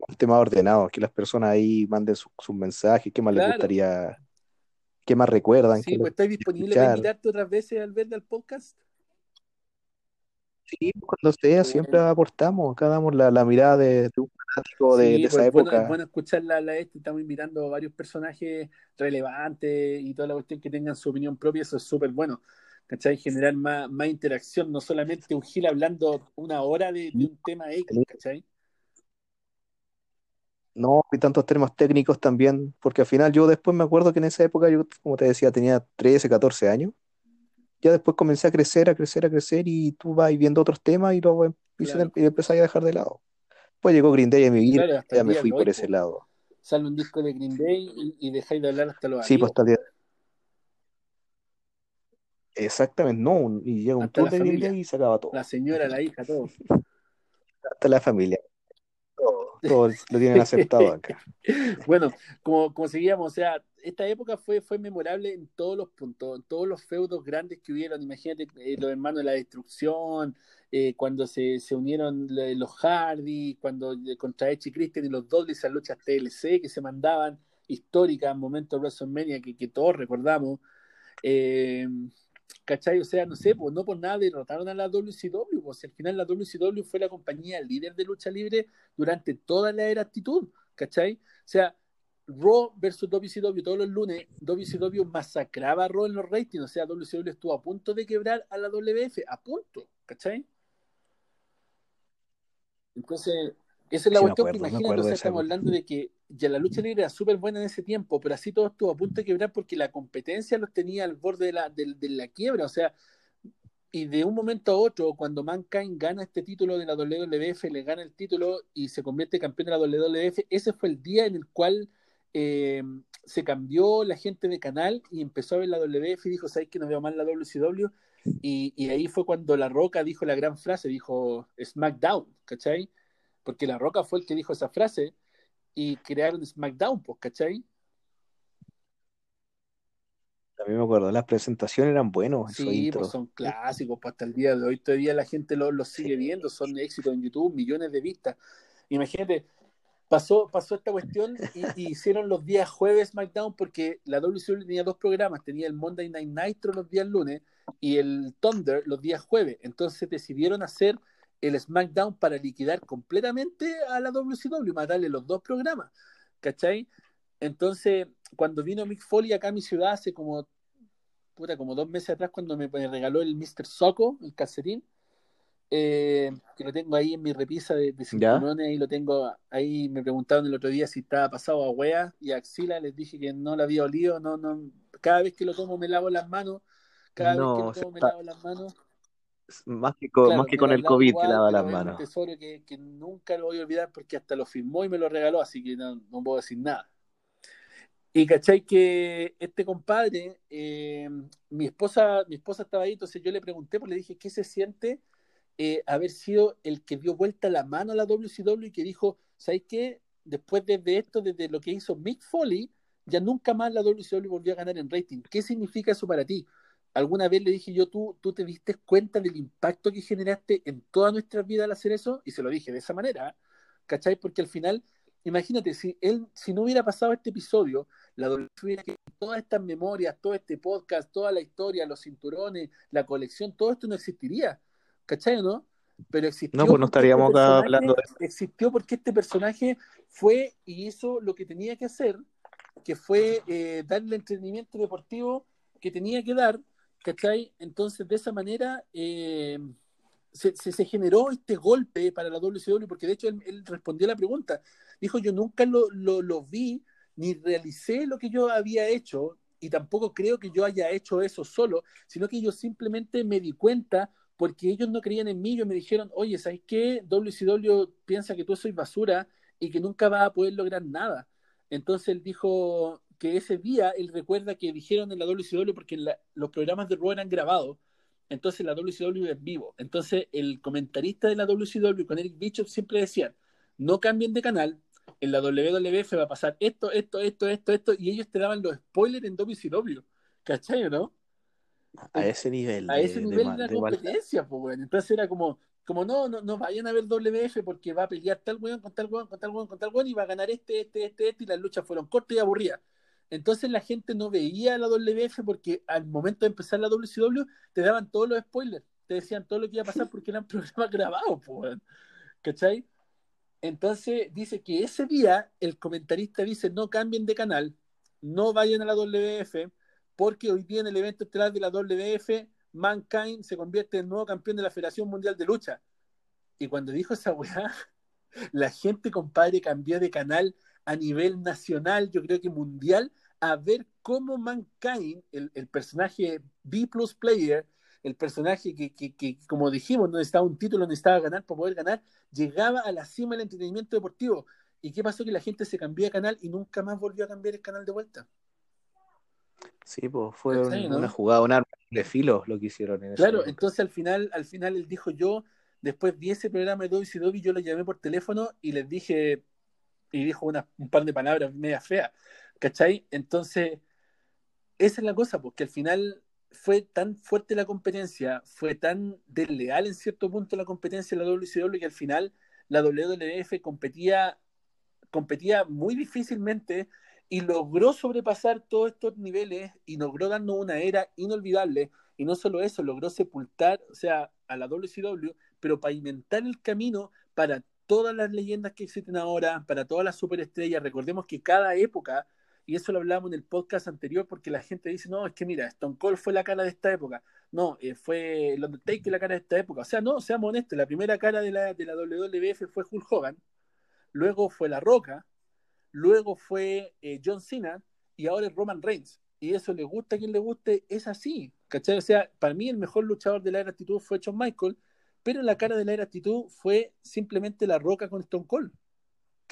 [SPEAKER 2] un tema ordenado, que las personas ahí manden sus mensajes, qué más les gustaría, qué más recuerdan.
[SPEAKER 1] Sí, pues estáis disponible para invitarte otras veces al ver del podcast.
[SPEAKER 2] Sí, cuando sea, siempre aportamos, acá damos la, mirada de, un fanático de, esa pues, época.
[SPEAKER 1] Bueno, es bueno escuchar la, la este, estamos invitando a varios personajes relevantes y toda la cuestión que tengan su opinión propia, eso es súper bueno. ¿Cachai? Generar más, más interacción, no solamente un Gil hablando una hora de, un tema X, ¿cachai?
[SPEAKER 2] No, y tantos temas técnicos también, porque al final yo después me acuerdo que en esa época yo, como te decía, tenía 13, 14 años. Ya después comencé a crecer, a crecer, a crecer y tú vas viendo otros temas y luego empecé a dejar de lado. Pues llegó Green Day a mi vida y ya me fui por ese lado.
[SPEAKER 1] Sale un disco de Green Day y, dejáis de hablar hasta los
[SPEAKER 2] Sí, pues hasta Exactamente, no, y llega un tour de familia y se acaba todo.
[SPEAKER 1] La señora, la hija, todo.
[SPEAKER 2] Hasta la familia. Todos lo tienen aceptado acá.
[SPEAKER 1] bueno, como, como seguíamos, o sea, esta época fue, fue memorable en todos los puntos, en todos los feudos grandes que hubieron. Imagínate eh, los hermanos de la destrucción, eh, cuando se, se unieron los Hardy, cuando eh, contra Edge y Christian y los Dudley, esas luchas TLC que se mandaban, históricas, momentos de WrestleMania que, que todos recordamos. Eh, ¿Cachai? O sea, no sé, pues no por nada derrotaron a la WCW, pues al final la WCW fue la compañía líder de lucha libre durante toda la era actitud, ¿cachai? O sea, Raw versus WCW todos los lunes, WCW masacraba a Raw en los ratings, o sea, WCW estuvo a punto de quebrar a la WF, a punto, ¿cachai? Entonces, esa es la cuestión que imagínate, o sea, estamos hablando de que ya la lucha libre era súper buena en ese tiempo, pero así todo estuvo a punto de quebrar porque la competencia los tenía al borde de la, de, la quiebra, o sea, y de un momento a otro, cuando Mankind gana este título de la WWF, le gana el título y se convierte campeón de la WWF, ese fue el día en el cual eh, se cambió la gente de canal y empezó a ver la WWF y dijo, ¿sabes que no veo mal la WCW? Y, y ahí fue cuando La Roca dijo la gran frase, dijo SmackDown, ¿cachai? Porque La Roca fue el que dijo esa frase y crearon SmackDown, pues, ¿cachai?
[SPEAKER 2] Mí me acuerdo, las presentaciones eran buenos.
[SPEAKER 1] Sí, pues son clásicos, pues hasta el día de hoy todavía la gente los lo sigue viendo, son éxitos en YouTube, millones de vistas. Imagínate, pasó, pasó esta cuestión y, hicieron los días jueves SmackDown porque la WCW tenía dos programas, tenía el Monday Night Nitro los días lunes y el Thunder los días jueves. Entonces decidieron hacer el SmackDown para liquidar completamente a la WCW, matarle los dos programas, ¿cachai? Entonces, cuando vino Mick Foley acá a mi ciudad hace como, puta, como dos meses atrás, cuando me, regaló el Mr. Soco, el calcetín, eh, que lo tengo ahí en mi repisa de, de ahí lo tengo, ahí me preguntaron el otro día si estaba pasado a wea y a axila, les dije que no lo había olido, no, no, cada vez que lo tomo me lavo las manos, cada vez que lo tomo me lavo las manos
[SPEAKER 2] más que con, más que con el COVID que lava las manos.
[SPEAKER 1] un tesoro que, nunca lo voy a olvidar porque hasta lo firmó y me lo regaló, así que no, puedo decir nada. Y cachai que este compadre, eh, mi esposa, mi esposa estaba ahí, entonces yo le pregunté, pues le dije, ¿qué se siente eh, haber sido el que dio vuelta la mano a la WCW y que dijo, ¿sabes qué? Después de, esto, desde lo que hizo Mick Foley, ya nunca más la WCW volvió a ganar en rating. ¿Qué significa eso para ti? Alguna vez le dije yo, ¿tú, tú te diste cuenta del impacto que generaste en toda nuestra vida al hacer eso? Y se lo dije de esa manera, ¿cachai? Porque al final, imagínate, si él, si no hubiera pasado este episodio, la hubiera que todas estas memorias, todo este podcast, toda la historia, los cinturones, la colección, todo esto no existiría, ¿cachai o no? Pero existió.
[SPEAKER 2] No, pues no este estaríamos acá hablando de
[SPEAKER 1] Existió porque este personaje fue y hizo lo que tenía que hacer, que fue eh, darle entretenimiento deportivo que tenía que dar ¿Cachai? Entonces, de esa manera, eh, se, se, generó este golpe para la WCW, porque de hecho él, respondió a la pregunta. Dijo, yo nunca lo, lo, vi, ni realicé lo que yo había hecho, y tampoco creo que yo haya hecho eso solo, sino que yo simplemente me di cuenta porque ellos no creían en mí, ellos me dijeron, oye, ¿sabes qué? WCW piensa que tú soy basura y que nunca vas a poder lograr nada. Entonces él dijo que ese día él recuerda que dijeron en la WCW porque los programas de Raw eran grabados, entonces la WCW es vivo. Entonces el comentarista de la WCW con Eric Bishop siempre decía, no cambien de canal, en la WWF va a pasar esto, esto, esto, esto, esto, y ellos te daban los spoilers en WCW, ¿cachai o no?
[SPEAKER 2] A ese nivel.
[SPEAKER 1] A ese nivel de, la competencia, pues, bueno. Entonces era como, como no, no, no vayan a ver WF porque va a pelear tal weón con tal weón, con tal weón, con tal weón, y va a ganar este, este, este, este, y las luchas fueron cortas y aburridas. Entonces la gente no veía la WF porque al momento de empezar la WCW te daban todos los spoilers, te decían todo lo que iba a pasar porque eran programas grabados, pues, ¿cachai? Entonces dice que ese día el comentarista dice no cambien de canal, no vayan a la WF, porque hoy día en el evento estelar de la WF, Mankind se convierte en nuevo campeón de la Federación Mundial de Lucha. Y cuando dijo esa weá, la gente, compadre, cambió de canal a nivel nacional, yo creo que mundial, a ver cómo Mankind, el, el personaje B plus player, el personaje que, que, que, como dijimos, no necesitaba un título, necesitaba ganar para poder ganar, llegaba a la cima del entretenimiento deportivo. ¿Y qué pasó? Que la gente se cambió de canal y nunca más volvió a cambiar el canal de vuelta.
[SPEAKER 2] Sí, pues fue una jugada, un arma de filo lo que hicieron.
[SPEAKER 1] En claro, entonces al final, al final él dijo yo, después vi ese programa de WCW, yo lo llamé por teléfono y les dije, y dijo una, un par de palabras media feas, ¿cachai? Entonces, esa es la cosa, porque al final fue tan fuerte la competencia, fue tan desleal en cierto punto la competencia de la WCW que al final la WWF competía, competía muy difícilmente y logró sobrepasar todos estos niveles y logró darnos una era inolvidable. Y no solo eso, logró sepultar, o sea, a la WCW, pero pavimentar el camino para todas las leyendas que existen ahora, para todas las superestrellas. Recordemos que cada época, y eso lo hablamos en el podcast anterior, porque la gente dice, no, es que mira, Stone Cold fue la cara de esta época. No, eh, fue el Undertaker la cara de esta época. O sea, no, seamos honestos, la primera cara de la, de la WWF fue Hulk Hogan, luego fue La Roca, luego fue eh, John Cena y ahora es Roman Reigns. Y eso le gusta a quien le guste, es así. ¿Cachai? O sea, para mí el mejor luchador de la era fue John Michael, pero la cara de la era fue simplemente la roca con Stone Cold.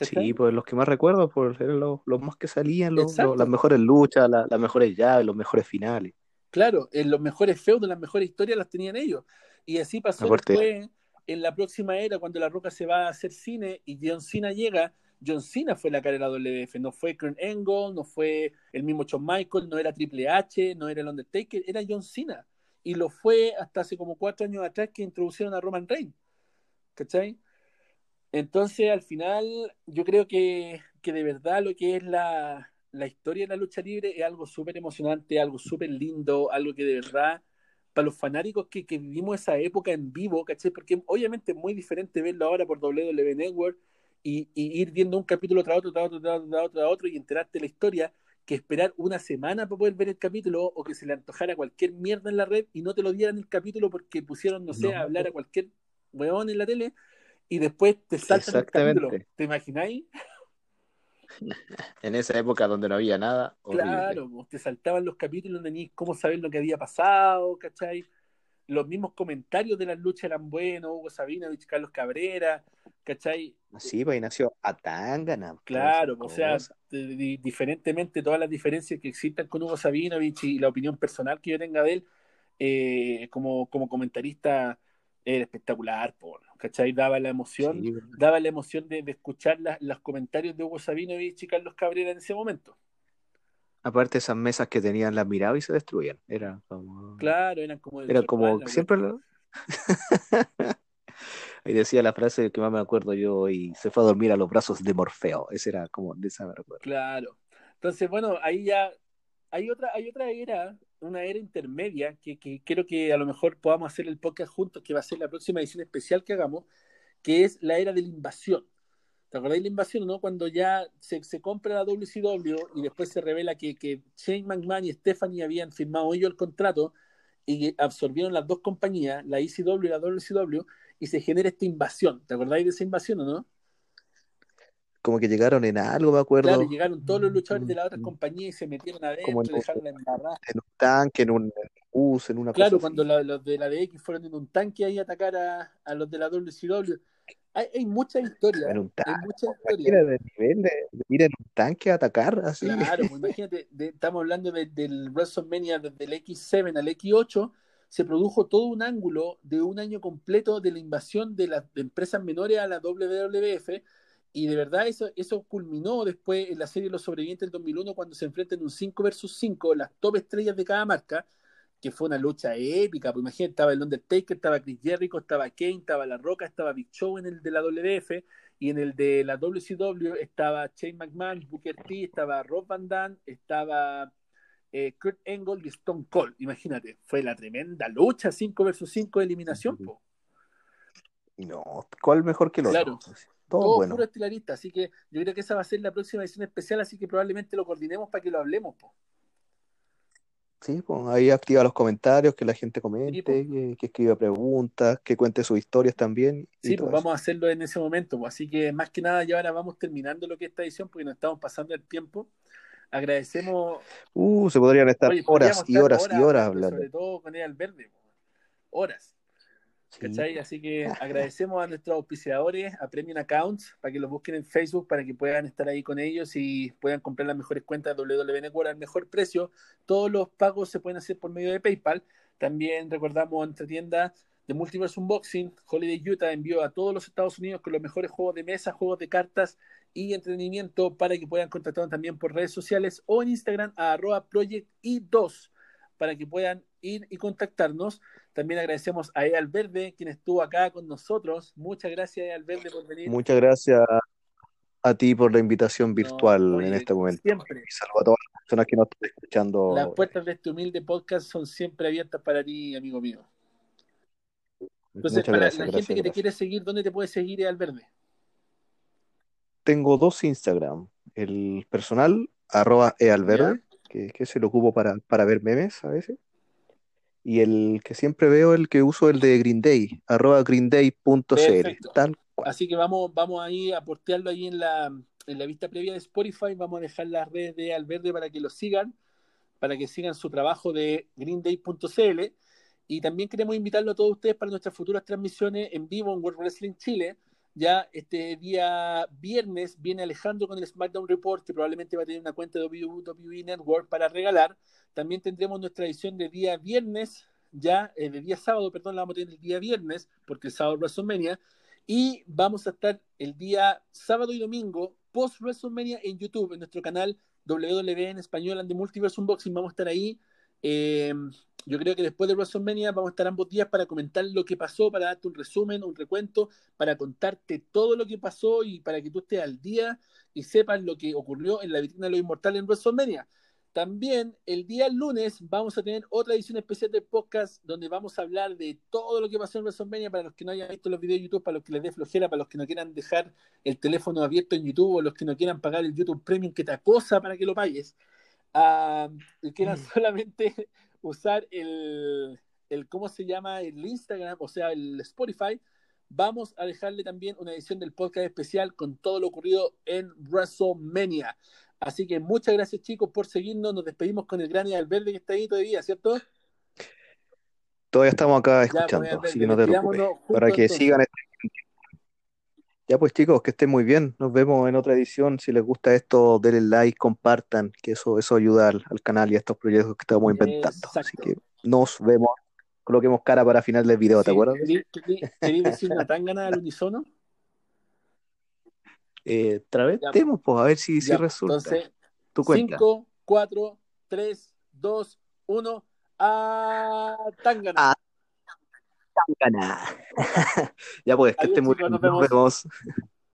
[SPEAKER 2] Sí, pues los que más recuerdo pues, eran los, más que salían, los, las mejores luchas, las mejores llaves, los mejores finales.
[SPEAKER 1] Claro, en los mejores feudos, las mejores historias las tenían ellos. Y así pasó después, en la próxima era, cuando la roca se va a hacer cine y John Cena llega, John Cena fue la cara de la WF, no fue Kurt Angle, no fue el mismo Shawn Michael, no era Triple H, no era el Undertaker, era John Cena. Y lo fue hasta hace como cuatro años atrás que introducieron a Roman Reigns. ¿Cachai? Entonces, al final, yo creo que, que de verdad lo que es la, la historia de la lucha libre es algo súper emocionante, algo súper lindo, algo que de verdad, para los fanáticos que, que, vivimos esa época en vivo, ¿cachai? Porque obviamente es muy diferente verlo ahora por WWE Network y, ir viendo un capítulo tras otro, tras otro, tras otro, tras otro, y enterarte de la historia, que esperar una semana para poder ver el capítulo o que se le antojara cualquier mierda en la red y no te lo dieran el capítulo porque pusieron, no sé, a hablar a cualquier weón en la tele y después te saltan el capítulo. ¿Te imagináis?
[SPEAKER 2] En esa época donde no había nada.
[SPEAKER 1] Claro, te saltaban los capítulos, no tenías cómo saber lo que había pasado, ¿cachai? Los mismos comentarios de las luchas eran buenos, Hugo Sabinovich, Carlos Cabrera, ¿cachai?
[SPEAKER 2] Sí, pues ahí nació Atangana.
[SPEAKER 1] Claro, o sea, diferentemente todas las diferencias que existan con Hugo Sabinovich y la opinión personal que yo tenga de él, eh, como, como comentarista era espectacular, por, ¿cachai? Daba la emoción, daba la emoción de, escuchar los comentarios de Hugo Sabinovich y Carlos Cabrera en ese momento.
[SPEAKER 2] Aparte esas mesas que tenían las miradas y se destruían, era como...
[SPEAKER 1] Claro, eran como...
[SPEAKER 2] Era como, siempre lo... Ahí decía la frase que más me acuerdo yo y se fue a dormir a los brazos de Morfeo. Ese era como de esa me recuerdo.
[SPEAKER 1] Claro. Entonces, bueno, ahí ya hay otra, hay otra era, una era intermedia que, creo que a lo mejor podamos hacer el podcast juntos, que va a ser la próxima edición especial que hagamos, que es la era de la invasión. ¿Te acordáis de la invasión, no? Cuando ya se, compra la WCW y después se revela que, Shane McMahon y Stephanie habían firmado ellos el contrato y absorbieron las dos compañías, la ECW y la WCW, y se genera esta invasión. ¿Te acordáis de esa invasión o no?
[SPEAKER 2] Como que llegaron en algo, me acuerdo.
[SPEAKER 1] Claro, llegaron todos los luchadores de la otra compañía y se metieron adentro,
[SPEAKER 2] Como en
[SPEAKER 1] dejaron la embarrada.
[SPEAKER 2] En un tanque, en un bus, en una
[SPEAKER 1] Claro,
[SPEAKER 2] cosa
[SPEAKER 1] cuando la- los de la DX fueron en un tanque ahí a atacar a, a los de la WCW. Hay, hay muchas historias.
[SPEAKER 2] En un
[SPEAKER 1] Hay
[SPEAKER 2] tanque.
[SPEAKER 1] muchas historias.
[SPEAKER 2] Imagínate el nivel de, de ir en un tanque a atacar así.
[SPEAKER 1] Claro, pues imagínate, de- estamos hablando de- del WrestleMania desde el X7 al X8, se produjo todo un ángulo de un año completo de la invasión de las de empresas menores a la WWF y de verdad eso, eso culminó después en la serie Los Sobrevivientes del 2001 cuando se enfrentan en un 5 versus 5 las top estrellas de cada marca, que fue una lucha épica, pues imagínate, estaba el Undertaker, estaba Chris Jericho, estaba Kane, estaba La Roca, estaba Big Show en el de la WF y en el de la WCW estaba Shane McMahon, Booker T, estaba Rob Van Dam, estaba eh, Kurt Angle y Stone Cold. Imagínate, fue la tremenda lucha 5 versus 5 de eliminación. Po.
[SPEAKER 2] No, ¿cuál mejor que el otro?
[SPEAKER 1] Claro.
[SPEAKER 2] Todo,
[SPEAKER 1] Todo
[SPEAKER 2] bueno.
[SPEAKER 1] puro estilarista, así que yo creo que esa va a ser la próxima edición especial, así que probablemente lo coordinemos para que lo hablemos. po.
[SPEAKER 2] Sí, pues ahí activa los comentarios, que la gente comente,
[SPEAKER 1] Sí, pues.
[SPEAKER 2] que, que escriba preguntas, que cuente sus historias también. y
[SPEAKER 1] Sí, pues
[SPEAKER 2] eso.
[SPEAKER 1] vamos a hacerlo en ese momento. pues. Así que más que nada ya ahora vamos terminando lo que es esta edición porque nos estamos pasando el tiempo. Agradecemos
[SPEAKER 2] Uh, se podrían estar
[SPEAKER 1] Oye,
[SPEAKER 2] horas
[SPEAKER 1] podríamos
[SPEAKER 2] y horas y horas
[SPEAKER 1] hablando,
[SPEAKER 2] hablando.
[SPEAKER 1] Sobre todo con el verde, horas.
[SPEAKER 2] Sí.
[SPEAKER 1] ¿Cachai? Así que agradecemos a nuestros auspiciadores, a Premium Accounts, para que los busquen en Facebook, para que puedan estar ahí con ellos y puedan comprar las mejores cuentas de WWE Network al mejor precio. Todos los pagos se pueden hacer por medio de PayPal. También recordamos nuestra tienda de Multiverse Unboxing, Holiday Utah envió a todos los Estados Unidos con los mejores juegos de mesa, juegos de cartas y entretenimiento para que puedan contactarnos también por redes sociales o en Instagram a arroba project i2 para que puedan ir y contactarnos. También agradecemos a Eal Verde, quien estuvo acá con nosotros. Muchas gracias, Eal Verde, por venir.
[SPEAKER 2] Muchas gracias a ti por la invitación virtual
[SPEAKER 1] No, oye,
[SPEAKER 2] en este momento.
[SPEAKER 1] Siempre.
[SPEAKER 2] Y saludo a todas las personas que nos están escuchando.
[SPEAKER 1] Las puertas de este humilde podcast son siempre abiertas para ti, amigo mío. Entonces,
[SPEAKER 2] Muchas
[SPEAKER 1] para
[SPEAKER 2] gracias,
[SPEAKER 1] la
[SPEAKER 2] gracias,
[SPEAKER 1] gente que te quiere seguir, ¿dónde te puede seguir, Eal Verde?
[SPEAKER 2] Tengo dos Instagram. El personal, arroba ealverde, que, que se lo ocupo para, para ver memes a veces. Y el que siempre veo, el que uso, el de Green Day, arroba greenday.cl.
[SPEAKER 1] Perfecto.
[SPEAKER 2] Tal cual.
[SPEAKER 1] Así que vamos, vamos ahí a portearlo ahí en la, en la vista previa de Spotify. Vamos a dejar las redes de Alverde para que lo sigan, para que sigan su trabajo de greenday.cl. Y también queremos invitarlo a todos ustedes para nuestras futuras transmisiones en vivo en World Wrestling Chile. Ya este día viernes viene Alejandro con el SmackDown Report, que probablemente va a tener una cuenta de WWE Network para regalar. También tendremos nuestra edición de día viernes, ya eh, de día sábado, perdón, la vamos a tener el día viernes, porque el sábado es WrestleMania. Y vamos a estar el día sábado y domingo post WrestleMania en YouTube, en nuestro canal WWE en español and the Multiverse Unboxing. Vamos a estar ahí. Eh, yo creo que después de WrestleMania vamos a estar ambos días para comentar lo que pasó, para darte un resumen, un recuento, para contarte todo lo que pasó y para que tú estés al día y sepas lo que ocurrió en la vitrina de los inmortales en WrestleMania. También el día lunes vamos a tener otra edición especial del podcast donde vamos a hablar de todo lo que pasó en WrestleMania para los que no hayan visto los videos de YouTube, para los que les dé flojera, para los que no quieran dejar el teléfono abierto en YouTube o los que no quieran pagar el YouTube Premium que te acosa para que lo pagues. Uh, y quieran solamente usar el, el, ¿cómo se llama? El Instagram, o sea, el Spotify. Vamos a dejarle también una edición del podcast especial con todo lo ocurrido en WrestleMania. Así que muchas gracias chicos por seguirnos. Nos despedimos con el gran Verde que está ahí todavía, ¿cierto?
[SPEAKER 2] Todavía estamos acá escuchando, ya, pues, así que no te preocupes. Para que entonces. sigan este... Ya pues chicos, que estén muy bien. Nos vemos en otra edición. Si les gusta esto, denle like, compartan, que eso, eso ayuda al, al canal y a estos proyectos que estamos inventando. Exacto. Así que nos vemos. Coloquemos cara para final del video,
[SPEAKER 1] sí,
[SPEAKER 2] ¿te acuerdas?
[SPEAKER 1] ¿Queréis decir una tangana al unísono?
[SPEAKER 2] Eh, travestemos, pues, a ver si,
[SPEAKER 1] ya,
[SPEAKER 2] si resulta.
[SPEAKER 1] Entonces,
[SPEAKER 2] tu cuenta.
[SPEAKER 1] 5, 4, 3, 2, 1. ¡A Tangana!
[SPEAKER 2] ¡A Ya pues, que estén muy bien. Nos vemos. Nos vemos.